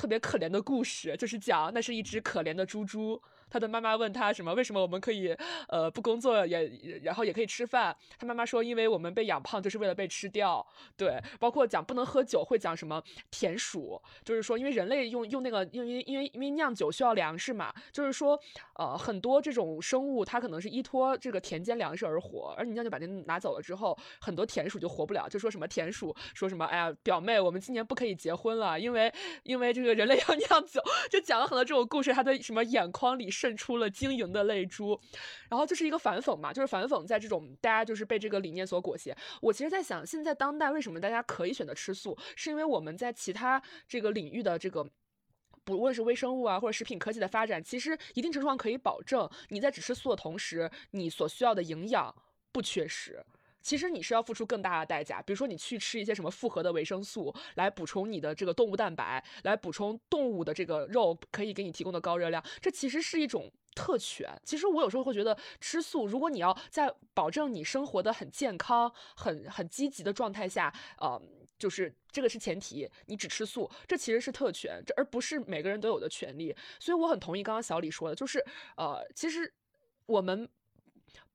特别可怜的故事，就是讲那是一只可怜的猪猪。他的妈妈问他什么？为什么我们可以呃不工作也然后也可以吃饭？他妈妈说，因为我们被养胖就是为了被吃掉。对，包括讲不能喝酒，会讲什么田鼠，就是说因为人类用用那个因为因为因为酿酒需要粮食嘛，就是说呃很多这种生物它可能是依托这个田间粮食而活，而你酿酒把那拿走了之后，很多田鼠就活不了。就说什么田鼠说什么哎呀表妹，我们今年不可以结婚了，因为因为这个人类要 酿酒，就讲了很多这种故事。他的什么眼眶里。渗出了晶莹的泪珠，然后就是一个反讽嘛，就是反讽在这种大家就是被这个理念所裹挟。我其实，在想，现在当代为什么大家可以选择吃素，是因为我们在其他这个领域的这个不论是微生物啊或者食品科技的发展，其实一定程度上可以保证你在只吃素的同时，你所需要的营养不缺失。其实你是要付出更大的代价，比如说你去吃一些什么复合的维生素来补充你的这个动物蛋白，来补充动物的这个肉可以给你提供的高热量，这其实是一种特权。其实我有时候会觉得吃素，如果你要在保证你生活的很健康、很很积极的状态下，呃，就是这个是前提，你只吃素，这其实是特权，这而不是每个人都有的权利。所以我很同意刚刚小李说的，就是呃，其实我们。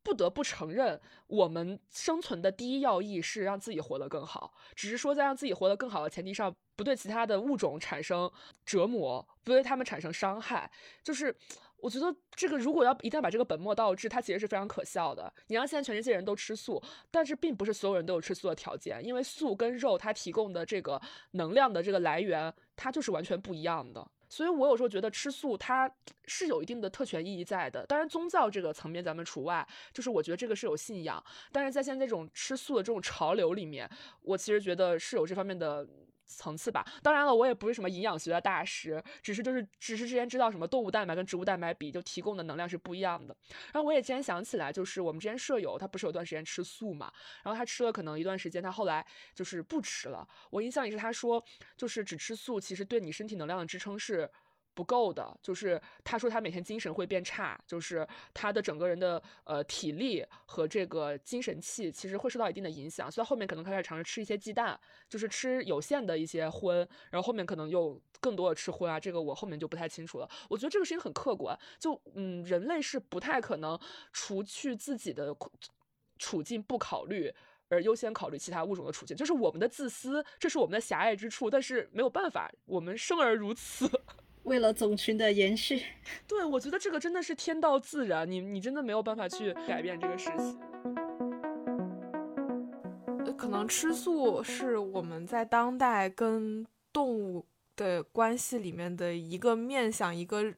不得不承认，我们生存的第一要义是让自己活得更好。只是说，在让自己活得更好的前提上，不对其他的物种产生折磨，不对他们产生伤害。就是我觉得这个，如果要一旦把这个本末倒置，它其实是非常可笑的。你让现在全世界人都吃素，但是并不是所有人都有吃素的条件，因为素跟肉它提供的这个能量的这个来源，它就是完全不一样的。所以，我有时候觉得吃素它是有一定的特权意义在的。当然，宗教这个层面咱们除外，就是我觉得这个是有信仰。但是在现在这种吃素的这种潮流里面，我其实觉得是有这方面的。层次吧，当然了，我也不是什么营养学的大师，只是就是只是之前知道什么动物蛋白跟植物蛋白比，就提供的能量是不一样的。然后我也之前想起来，就是我们之前舍友他不是有段时间吃素嘛，然后他吃了可能一段时间，他后来就是不吃了。我印象里是他说，就是只吃素其实对你身体能量的支撑是。不够的，就是他说他每天精神会变差，就是他的整个人的呃体力和这个精神气其实会受到一定的影响，所以后面可能开始尝试吃一些鸡蛋，就是吃有限的一些荤，然后后面可能又更多的吃荤啊，这个我后面就不太清楚了。我觉得这个事情很客观，就嗯，人类是不太可能除去自己的处境不考虑，而优先考虑其他物种的处境，就是我们的自私，这是我们的狭隘之处，但是没有办法，我们生而如此。为了种群的延续，对我觉得这个真的是天道自然，你你真的没有办法去改变这个事情。可能吃素是我们在当代跟动物的关系里面的一个面向，一个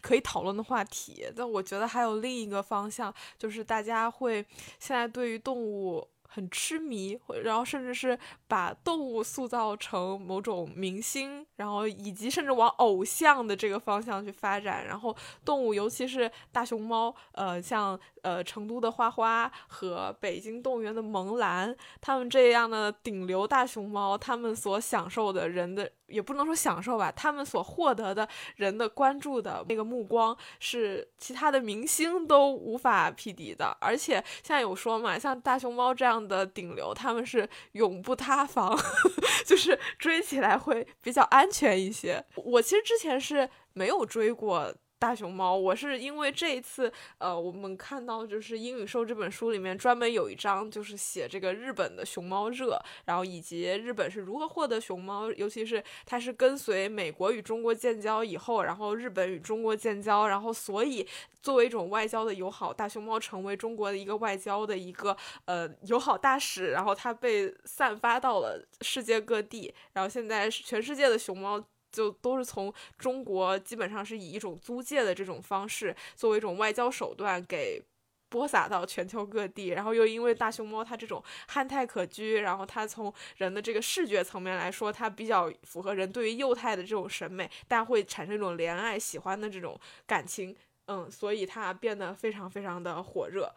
可以讨论的话题。但我觉得还有另一个方向，就是大家会现在对于动物。很痴迷，然后甚至是把动物塑造成某种明星，然后以及甚至往偶像的这个方向去发展。然后动物，尤其是大熊猫，呃，像呃成都的花花和北京动物园的萌兰，他们这样的顶流大熊猫，他们所享受的人的。也不能说享受吧，他们所获得的人的关注的那个目光是其他的明星都无法匹敌的。而且像有说嘛，像大熊猫这样的顶流，他们是永不塌房，就是追起来会比较安全一些。我其实之前是没有追过。大熊猫，我是因为这一次，呃，我们看到就是《英语兽》这本书里面专门有一章，就是写这个日本的熊猫热，然后以及日本是如何获得熊猫，尤其是它是跟随美国与中国建交以后，然后日本与中国建交，然后所以作为一种外交的友好，大熊猫成为中国的一个外交的一个呃友好大使，然后它被散发到了世界各地，然后现在是全世界的熊猫。就都是从中国，基本上是以一种租借的这种方式，作为一种外交手段给播撒到全球各地。然后又因为大熊猫它这种憨态可掬，然后它从人的这个视觉层面来说，它比较符合人对于幼态的这种审美，大家会产生一种怜爱、喜欢的这种感情。嗯，所以它变得非常非常的火热。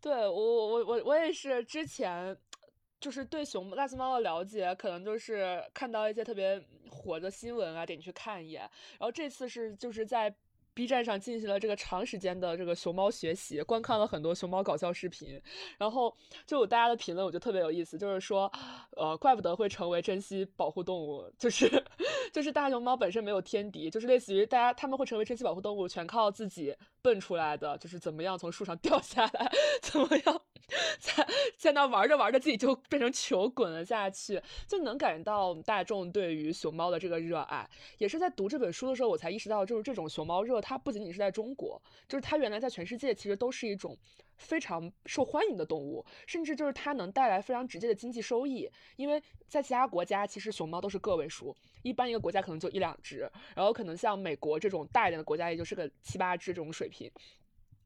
对，我，我，我，我也是之前。就是对熊大熊猫的了解，可能就是看到一些特别火的新闻啊，点去看一眼。然后这次是就是在 B 站上进行了这个长时间的这个熊猫学习，观看了很多熊猫搞笑视频。然后就有大家的评论，我觉得特别有意思，就是说，呃，怪不得会成为珍稀保护动物，就是 就是大熊猫本身没有天敌，就是类似于大家他们会成为珍稀保护动物，全靠自己蹦出来的，就是怎么样从树上掉下来，怎么样。在在那玩着玩着，自己就变成球滚了下去，就能感觉到大众对于熊猫的这个热爱。也是在读这本书的时候，我才意识到，就是这种熊猫热，它不仅仅是在中国，就是它原来在全世界其实都是一种非常受欢迎的动物，甚至就是它能带来非常直接的经济收益。因为在其他国家，其实熊猫都是个位数，一般一个国家可能就一两只，然后可能像美国这种大一点的国家，也就是个七八只这种水平。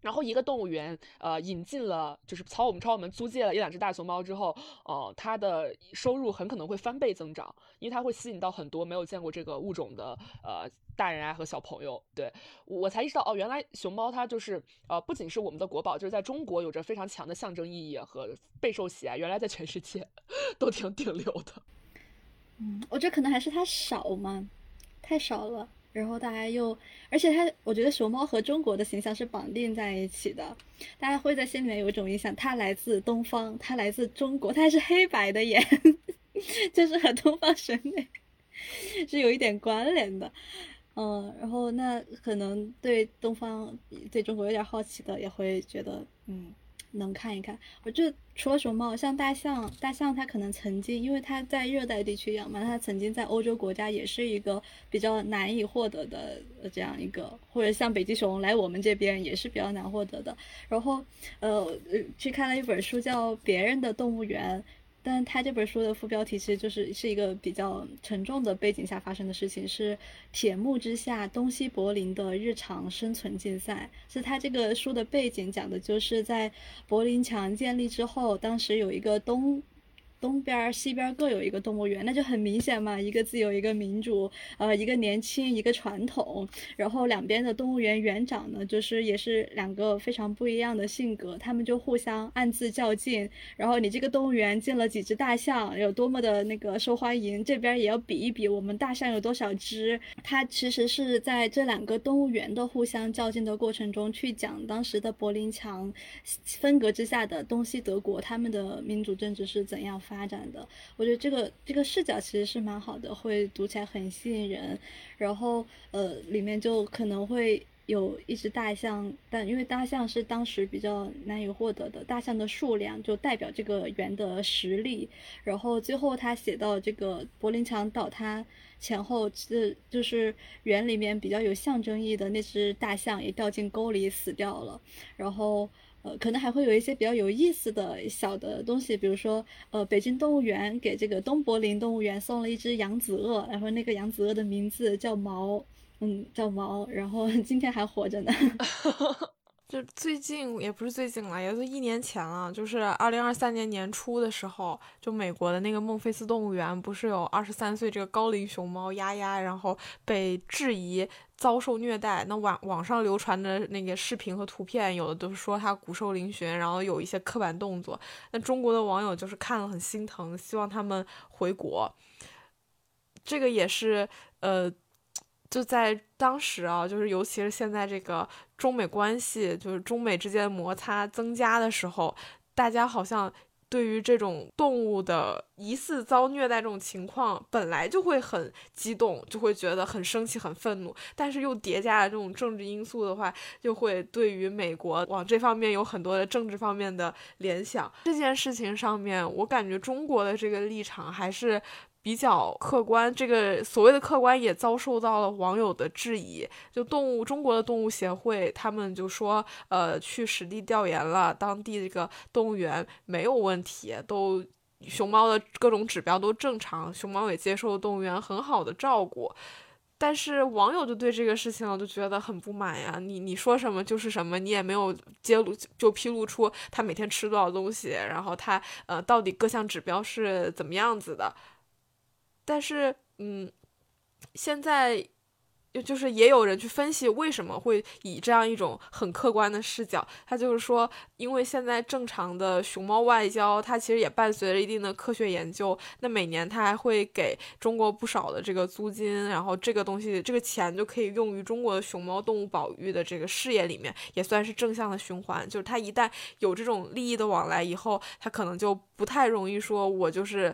然后一个动物园，呃，引进了就是朝我们朝我们租借了一两只大熊猫之后，呃，它的收入很可能会翻倍增长，因为它会吸引到很多没有见过这个物种的呃大人啊和小朋友。对我才意识到，哦，原来熊猫它就是呃不仅是我们的国宝，就是在中国有着非常强的象征意义和备受喜爱，原来在全世界 都挺顶流的。嗯，我觉得可能还是它少嘛，太少了。然后大家又，而且它，我觉得熊猫和中国的形象是绑定在一起的，大家会在心里面有一种印象，它来自东方，它来自中国，它还是黑白的眼，就是和东方审美是有一点关联的，嗯，然后那可能对东方对中国有点好奇的也会觉得，嗯。能看一看，我就除了熊猫，像大象，大象它可能曾经，因为它在热带地区养嘛，它曾经在欧洲国家也是一个比较难以获得的这样一个，或者像北极熊来我们这边也是比较难获得的。然后，呃，去看了一本书叫《别人的动物园》。但他这本书的副标题其实就是是一个比较沉重的背景下发生的事情，是铁幕之下东西柏林的日常生存竞赛。是他这个书的背景讲的就是在柏林墙建立之后，当时有一个东。东边、西边各有一个动物园，那就很明显嘛，一个自由，一个民主，呃，一个年轻，一个传统。然后两边的动物园园长呢，就是也是两个非常不一样的性格，他们就互相暗自较劲。然后你这个动物园进了几只大象，有多么的那个受欢迎，这边也要比一比，我们大象有多少只。它其实是在这两个动物园的互相较劲的过程中，去讲当时的柏林墙分隔之下的东西德国，他们的民主政治是怎样。发展的，我觉得这个这个视角其实是蛮好的，会读起来很吸引人。然后呃，里面就可能会有一只大象，但因为大象是当时比较难以获得的，大象的数量就代表这个园的实力。然后最后他写到这个柏林墙倒塌前后，这就是园里面比较有象征意义的那只大象也掉进沟里死掉了。然后。呃，可能还会有一些比较有意思的小的东西，比如说，呃，北京动物园给这个东柏林动物园送了一只扬子鳄，然后那个扬子鳄的名字叫毛，嗯，叫毛，然后 今天还活着呢。就最近也不是最近了，也就一年前了，就是二零二三年年初的时候，就美国的那个孟菲斯动物园不是有二十三岁这个高龄熊猫丫丫，然后被质疑遭受虐待。那网网上流传的那个视频和图片，有的都说它骨瘦嶙峋，然后有一些刻板动作。那中国的网友就是看了很心疼，希望他们回国。这个也是呃。就在当时啊，就是尤其是现在这个中美关系，就是中美之间的摩擦增加的时候，大家好像对于这种动物的疑似遭虐待这种情况，本来就会很激动，就会觉得很生气、很愤怒，但是又叠加了这种政治因素的话，就会对于美国往这方面有很多的政治方面的联想。这件事情上面，我感觉中国的这个立场还是。比较客观，这个所谓的客观也遭受到了网友的质疑。就动物中国的动物协会，他们就说，呃，去实地调研了当地这个动物园没有问题，都熊猫的各种指标都正常，熊猫也接受动物园很好的照顾。但是网友就对这个事情，我就觉得很不满呀。你你说什么就是什么，你也没有揭露就披露出他每天吃多少东西，然后他呃到底各项指标是怎么样子的。但是，嗯，现在，就是也有人去分析为什么会以这样一种很客观的视角。他就是说，因为现在正常的熊猫外交，它其实也伴随着一定的科学研究。那每年它还会给中国不少的这个租金，然后这个东西，这个钱就可以用于中国的熊猫动物保育的这个事业里面，也算是正向的循环。就是它一旦有这种利益的往来以后，它可能就不太容易说，我就是。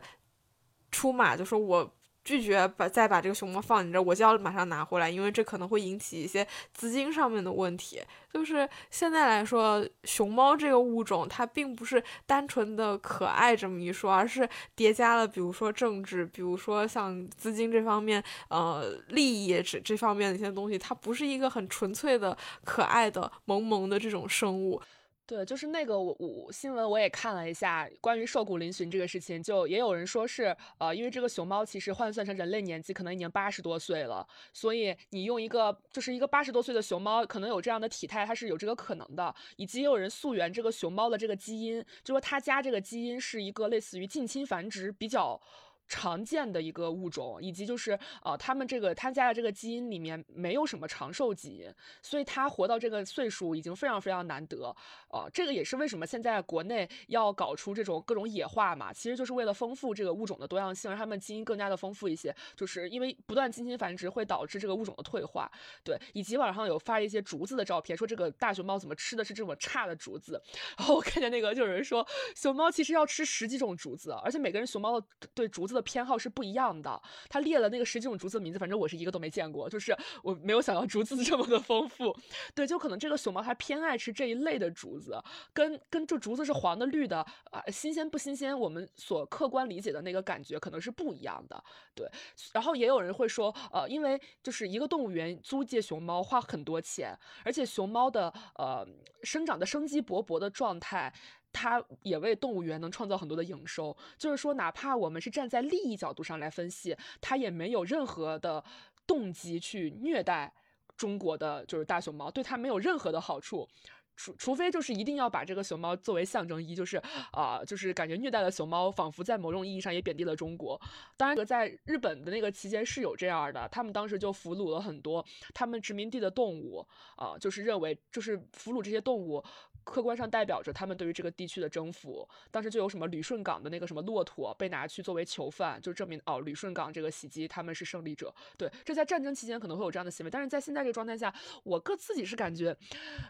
出马就说，我拒绝把再把这个熊猫放你这，我就要马上拿回来，因为这可能会引起一些资金上面的问题。就是现在来说，熊猫这个物种它并不是单纯的可爱这么一说，而是叠加了，比如说政治，比如说像资金这方面，呃，利益这这方面的一些东西，它不是一个很纯粹的可爱的萌萌的这种生物。对，就是那个我我新闻我也看了一下，关于瘦骨嶙峋这个事情，就也有人说是，呃，因为这个熊猫其实换算成人类年纪可能已经八十多岁了，所以你用一个就是一个八十多岁的熊猫可能有这样的体态，它是有这个可能的，以及也有人溯源这个熊猫的这个基因，就说他家这个基因是一个类似于近亲繁殖比较。常见的一个物种，以及就是呃，他们这个他家的这个基因里面没有什么长寿基因，所以他活到这个岁数已经非常非常难得。呃，这个也是为什么现在国内要搞出这种各种野化嘛，其实就是为了丰富这个物种的多样性，让他们基因更加的丰富一些。就是因为不断近亲繁殖会导致这个物种的退化。对，以及网上有发一些竹子的照片，说这个大熊猫怎么吃的是这么差的竹子。然后我看见那个就有人说，熊猫其实要吃十几种竹子，而且每个人熊猫的对竹子。的偏好是不一样的，他列了那个十几种竹子的名字，反正我是一个都没见过，就是我没有想到竹子 这么的丰富。对，就可能这个熊猫它偏爱吃这一类的竹子，跟跟这竹子是黄的、绿的啊，新鲜不新鲜，我们所客观理解的那个感觉可能是不一样的。对，然后也有人会说，呃，因为就是一个动物园租借熊猫花很多钱，而且熊猫的呃生长的生机勃勃的状态。它也为动物园能创造很多的营收，就是说，哪怕我们是站在利益角度上来分析，它也没有任何的动机去虐待中国的就是大熊猫，对它没有任何的好处，除除非就是一定要把这个熊猫作为象征意义，就是啊，就是感觉虐待了熊猫，仿佛在某种意义上也贬低了中国。当然，在日本的那个期间是有这样的，他们当时就俘虏了很多他们殖民地的动物，啊，就是认为就是俘虏这些动物。客观上代表着他们对于这个地区的征服，当时就有什么旅顺港的那个什么骆驼被拿去作为囚犯，就证明哦旅顺港这个袭击他们是胜利者。对，这在战争期间可能会有这样的行为，但是在现在这个状态下，我个自己是感觉，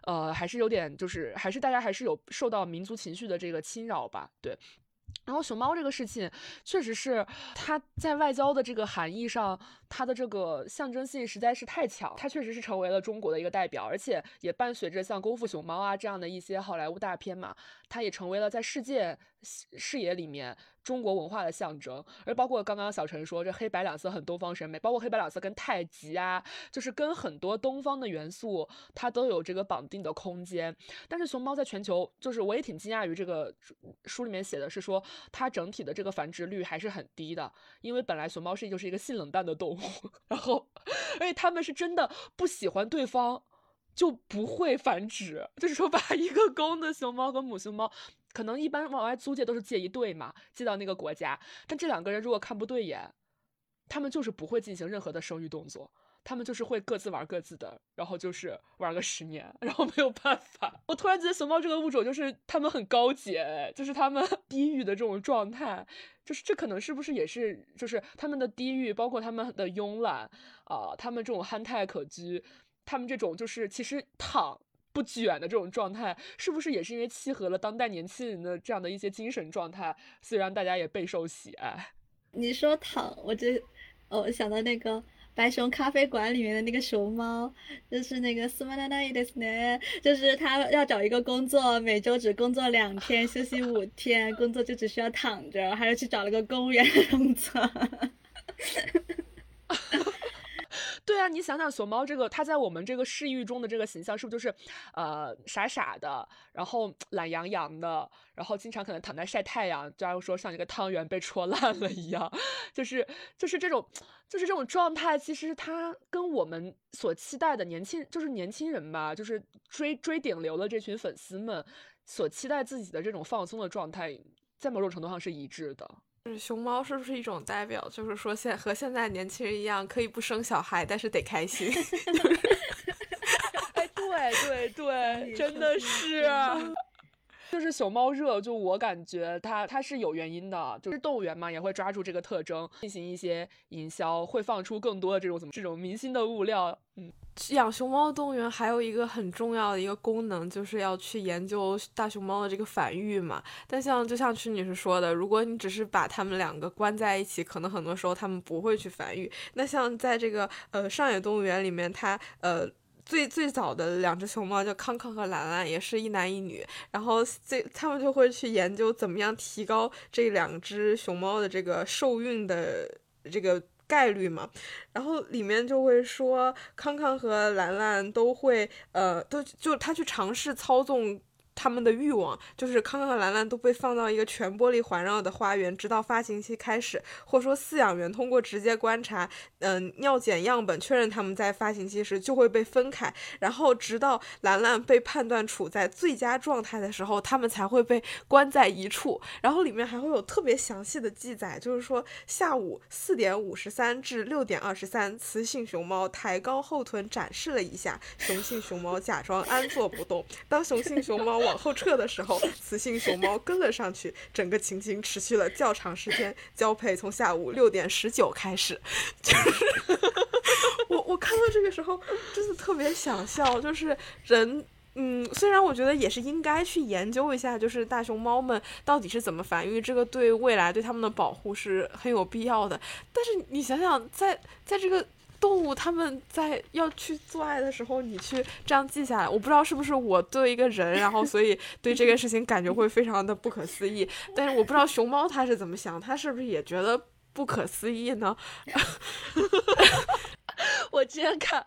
呃，还是有点就是还是大家还是有受到民族情绪的这个侵扰吧。对。然后熊猫这个事情，确实是它在外交的这个含义上，它的这个象征性实在是太强。它确实是成为了中国的一个代表，而且也伴随着像《功夫熊猫》啊这样的一些好莱坞大片嘛，它也成为了在世界视野里面。中国文化的象征，而包括刚刚小陈说这黑白两色很东方审美，包括黑白两色跟太极啊，就是跟很多东方的元素，它都有这个绑定的空间。但是熊猫在全球，就是我也挺惊讶于这个书里面写的是说，它整体的这个繁殖率还是很低的，因为本来熊猫是就是一个性冷淡的动物，然后，而且它们是真的不喜欢对方。就不会繁殖，就是说把一个公的熊猫和母熊猫，可能一般往外租借都是借一对嘛，借到那个国家。但这两个人如果看不对眼，他们就是不会进行任何的生育动作，他们就是会各自玩各自的，然后就是玩个十年，然后没有办法。我突然觉得熊猫这个物种就是他们很高洁，就是他们 低欲的这种状态，就是这可能是不是也是就是他们的低欲，包括他们的慵懒啊，他们这种憨态可掬。他们这种就是其实躺不卷的这种状态，是不是也是因为契合了当代年轻人的这样的一些精神状态，所以让大家也备受喜爱？你说躺，我就哦想到那个白熊咖啡馆里面的那个熊猫，就是那个斯曼达奈伊斯奈，就是他要找一个工作，每周只工作两天，休息五天，工作就只需要躺着，还要去找了个公务员工作。对啊，你想想熊猫这个，它在我们这个视域中的这个形象，是不是就是，呃，傻傻的，然后懒洋洋的，然后经常可能躺在晒太阳，假如说像一个汤圆被戳烂了一样，就是就是这种，就是这种状态，其实它跟我们所期待的年轻，就是年轻人吧，就是追追顶流的这群粉丝们所期待自己的这种放松的状态，在某种程度上是一致的。熊猫是不是一种代表？就是说，现和现在年轻人一样，可以不生小孩，但是得开心。哎，对 对对，真的是。就是熊猫热，就我感觉它它是有原因的，就是动物园嘛，也会抓住这个特征进行一些营销，会放出更多的这种怎么这种明星的物料。嗯，养熊猫动物园还有一个很重要的一个功能，就是要去研究大熊猫的这个繁育嘛。但像就像曲女士说的，如果你只是把它们两个关在一起，可能很多时候它们不会去繁育。那像在这个呃上野动物园里面，它呃。最最早的两只熊猫叫康康和兰兰，也是一男一女。然后这他们就会去研究怎么样提高这两只熊猫的这个受孕的这个概率嘛。然后里面就会说，康康和兰兰都会呃，都就他去尝试操纵他们的欲望，就是康康和兰兰都被放到一个全玻璃环绕的花园，直到发情期开始，或说饲养员通过直接观察，嗯，尿检样本确认他们在发情期时就会被分开，然后直到兰兰被判断处在最佳状态的时候，他们才会被关在一处。然后里面还会有特别详细的记载，就是说下午四点五十三至六点二十三，雌性熊猫抬高后臀展示了一下，雄性熊猫假装安坐不动。当雄性熊猫往后撤的时候，雌性熊猫跟了上去。整个情景持续了较长时间，交配从下午六点十九开始。就是 我我看到这个时候，真的特别想笑。就是人，嗯，虽然我觉得也是应该去研究一下，就是大熊猫们到底是怎么繁育，这个对未来对它们的保护是很有必要的。但是你想想，在在这个。动物他们在要去做爱的时候，你去这样记下来，我不知道是不是我作为一个人，然后所以对这个事情感觉会非常的不可思议。但是我不知道熊猫它是怎么想，它是不是也觉得不可思议呢？我今天看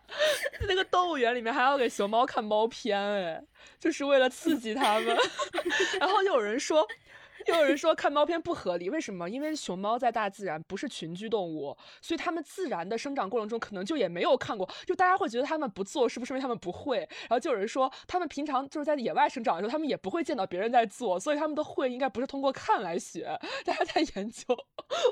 那个动物园里面还要给熊猫看猫片，哎，就是为了刺激它们。然后有人说。又有人说看猫片不合理，为什么？因为熊猫在大自然不是群居动物，所以它们自然的生长过程中可能就也没有看过，就大家会觉得它们不做是不是因为它们不会？然后就有人说它们平常就是在野外生长的时候，它们也不会见到别人在做，所以它们的会应该不是通过看来学。大家在研究，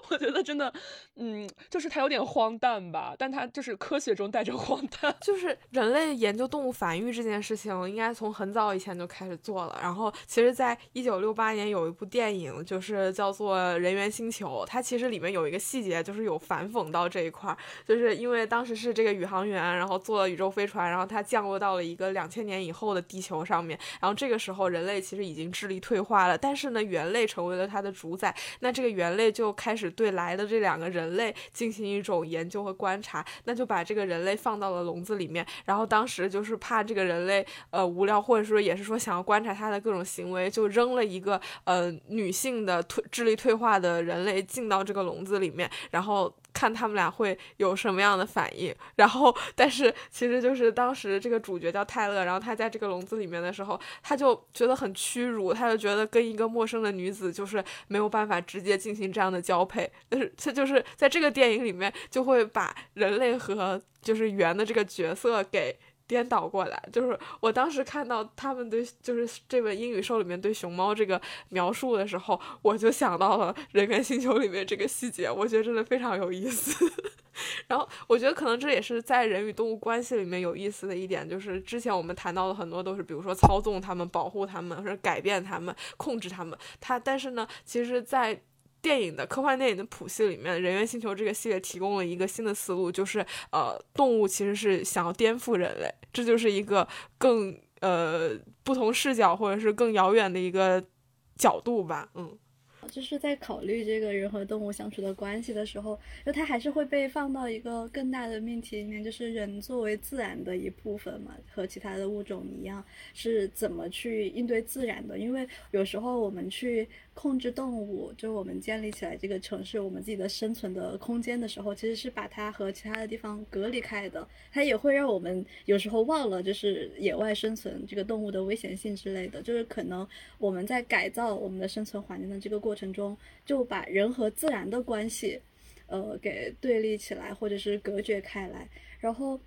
我觉得真的，嗯，就是它有点荒诞吧，但它就是科学中带着荒诞。就是人类研究动物繁育这件事情，应该从很早以前就开始做了。然后其实，在一九六八年有一部电。电影就是叫做《人猿星球》，它其实里面有一个细节，就是有反讽到这一块儿，就是因为当时是这个宇航员，然后坐了宇宙飞船，然后它降落到了一个两千年以后的地球上面，然后这个时候人类其实已经智力退化了，但是呢，猿类成为了它的主宰，那这个猿类就开始对来的这两个人类进行一种研究和观察，那就把这个人类放到了笼子里面，然后当时就是怕这个人类呃无聊，或者说也是说想要观察它的各种行为，就扔了一个呃。女性的退智力退化的人类进到这个笼子里面，然后看他们俩会有什么样的反应。然后，但是其实就是当时这个主角叫泰勒，然后他在这个笼子里面的时候，他就觉得很屈辱，他就觉得跟一个陌生的女子就是没有办法直接进行这样的交配。但是他就是在这个电影里面就会把人类和就是猿的这个角色给。颠倒过来，就是我当时看到他们对，就是这本英语书里面对熊猫这个描述的时候，我就想到了《人猿星球》里面这个细节，我觉得真的非常有意思。然后我觉得可能这也是在人与动物关系里面有意思的一点，就是之前我们谈到的很多都是，比如说操纵它们、保护它们，或者改变它们、控制它们。它，但是呢，其实，在电影的科幻电影的谱系里面，《人猿星球》这个系列提供了一个新的思路，就是呃，动物其实是想要颠覆人类，这就是一个更呃不同视角或者是更遥远的一个角度吧，嗯。就是在考虑这个人和动物相处的关系的时候，就它还是会被放到一个更大的命题里面，就是人作为自然的一部分嘛，和其他的物种一样，是怎么去应对自然的？因为有时候我们去控制动物，就是我们建立起来这个城市，我们自己的生存的空间的时候，其实是把它和其他的地方隔离开的。它也会让我们有时候忘了，就是野外生存这个动物的危险性之类的。就是可能我们在改造我们的生存环境的这个过程中，就把人和自然的关系，呃，给对立起来，或者是隔绝开来。然后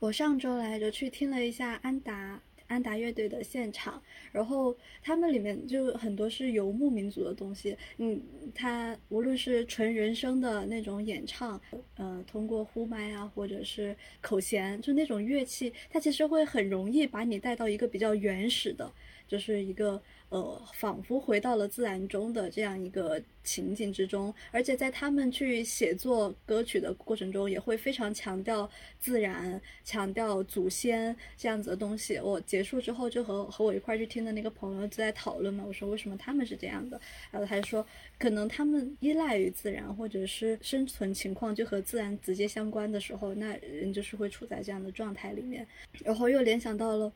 我上周来着去听了一下安达。安达乐队的现场，然后他们里面就很多是游牧民族的东西。嗯，他无论是纯人声的那种演唱，呃，通过呼麦啊，或者是口弦，就那种乐器，它其实会很容易把你带到一个比较原始的，就是一个。呃，仿佛回到了自然中的这样一个情景之中，而且在他们去写作歌曲的过程中，也会非常强调自然，强调祖先这样子的东西。我结束之后，就和和我一块去听的那个朋友就在讨论嘛，我说为什么他们是这样的，然后他就说，可能他们依赖于自然，或者是生存情况就和自然直接相关的时候，那人就是会处在这样的状态里面，然后又联想到了。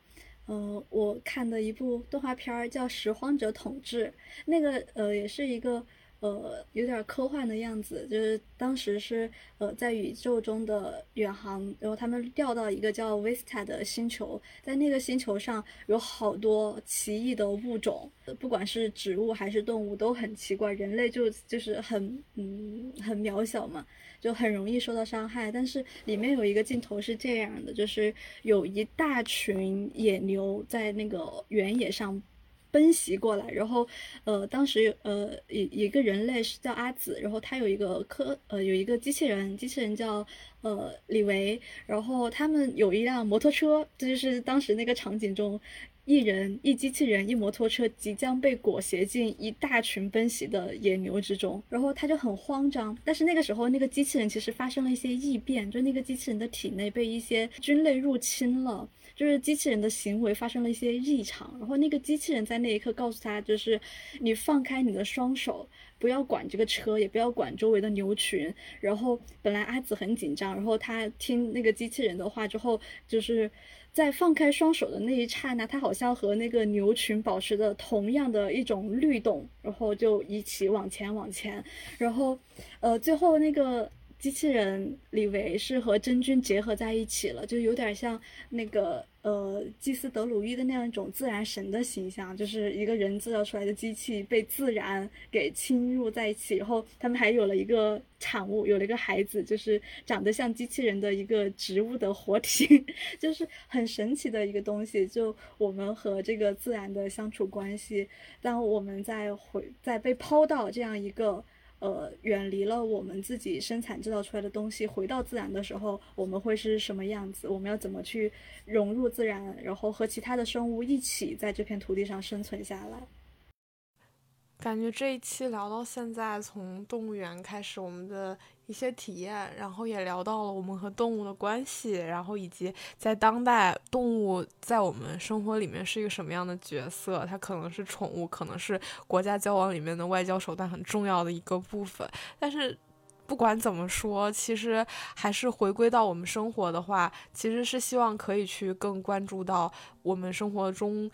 呃，我看的一部动画片儿叫《拾荒者统治》，那个呃也是一个呃，有点科幻的样子，就是当时是呃在宇宙中的远航，然后他们掉到一个叫 Vista 的星球，在那个星球上有好多奇异的物种，不管是植物还是动物都很奇怪，人类就就是很嗯很渺小嘛，就很容易受到伤害。但是里面有一个镜头是这样的，就是有一大群野牛在那个原野上。奔袭过来，然后，呃，当时有呃一一个人类是叫阿紫，然后他有一个科呃有一个机器人，机器人叫呃李维，然后他们有一辆摩托车，这就是当时那个场景中，一人一机器人一摩托车即将被裹挟进一大群奔袭的野牛之中，然后他就很慌张，但是那个时候那个机器人其实发生了一些异变，就那个机器人的体内被一些菌类入侵了。就是机器人的行为发生了一些异常，然后那个机器人在那一刻告诉他，就是你放开你的双手，不要管这个车，也不要管周围的牛群。然后本来阿紫很紧张，然后他听那个机器人的话之后，就是在放开双手的那一刹那，他好像和那个牛群保持着同样的一种律动，然后就一起往前往前，然后呃最后那个。机器人李维是和真菌结合在一起了，就有点像那个呃祭司德鲁伊的那样一种自然神的形象，就是一个人制造出来的机器被自然给侵入在一起，然后他们还有了一个产物，有了一个孩子，就是长得像机器人的一个植物的活体，就是很神奇的一个东西。就我们和这个自然的相处关系，当我们在回在被抛到这样一个。呃，远离了我们自己生产制造出来的东西，回到自然的时候，我们会是什么样子？我们要怎么去融入自然，然后和其他的生物一起在这片土地上生存下来？感觉这一期聊到现在，从动物园开始，我们的一些体验，然后也聊到了我们和动物的关系，然后以及在当代动物在我们生活里面是一个什么样的角色。它可能是宠物，可能是国家交往里面的外交手段很重要的一个部分。但是不管怎么说，其实还是回归到我们生活的话，其实是希望可以去更关注到我们生活中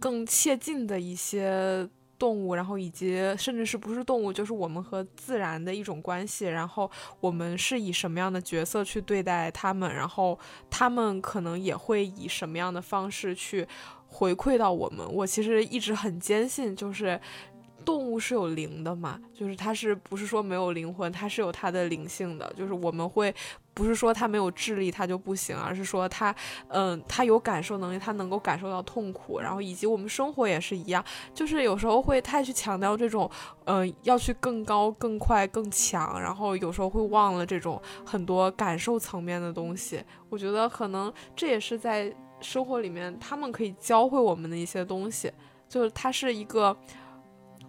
更切近的一些。动物，然后以及甚至是不是动物，就是我们和自然的一种关系。然后我们是以什么样的角色去对待他们，然后他们可能也会以什么样的方式去回馈到我们。我其实一直很坚信，就是。动物是有灵的嘛？就是它是不是说没有灵魂？它是有它的灵性的。就是我们会不是说它没有智力它就不行，而是说它，嗯，它有感受能力，它能够感受到痛苦。然后以及我们生活也是一样，就是有时候会太去强调这种，嗯，要去更高、更快、更强，然后有时候会忘了这种很多感受层面的东西。我觉得可能这也是在生活里面他们可以教会我们的一些东西，就是它是一个。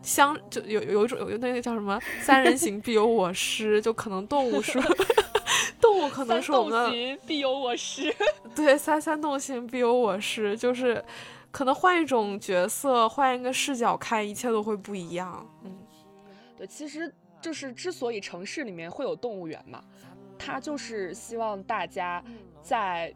相就有有一种有那个叫什么 “三人行必有我师”，就可能动物说，动物可能说我们必有我师，对，三三动行必有我师，就是可能换一种角色，换一个视角看，一切都会不一样。嗯，对，其实就是之所以城市里面会有动物园嘛，它就是希望大家在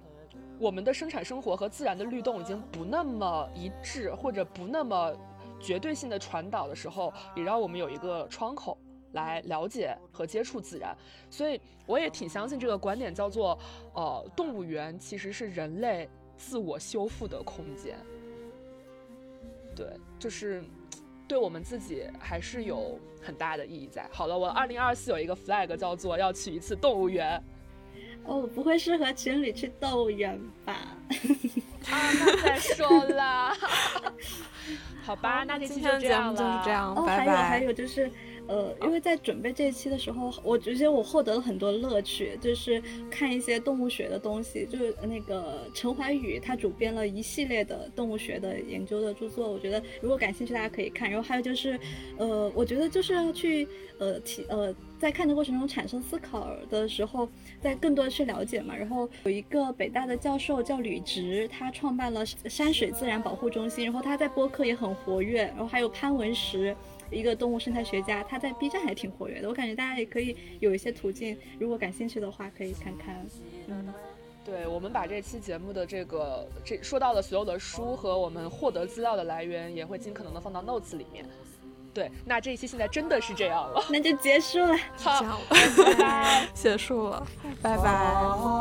我们的生产生活和自然的律动已经不那么一致，或者不那么。绝对性的传导的时候，也让我们有一个窗口来了解和接触自然。所以我也挺相信这个观点，叫做呃，动物园其实是人类自我修复的空间。对，就是对我们自己还是有很大的意义在。好了，我二零二四有一个 flag，叫做要去一次动物园。哦，不会是和情侣去动物园吧？啊，那再说啦。好吧，那今天的节目就是这样，哦，还有还有就是，呃，因为在准备这一期的时候，我觉得我获得了很多乐趣，就是看一些动物学的东西，就是那个陈怀宇他主编了一系列的动物学的研究的著作，我觉得如果感兴趣大家可以看。然后还有就是，呃，我觉得就是要去，呃，提，呃。在看的过程中产生思考的时候，在更多的去了解嘛。然后有一个北大的教授叫吕植，他创办了山水自然保护中心，然后他在播客也很活跃。然后还有潘文石，一个动物生态学家，他在 B 站还挺活跃的。我感觉大家也可以有一些途径，如果感兴趣的话，可以看看。嗯，对，我们把这期节目的这个这说到的所有的书和我们获得资料的来源，也会尽可能的放到 notes 里面。对那这一期现在真的是这样了。那就结束了。好拜拜。结束了拜拜。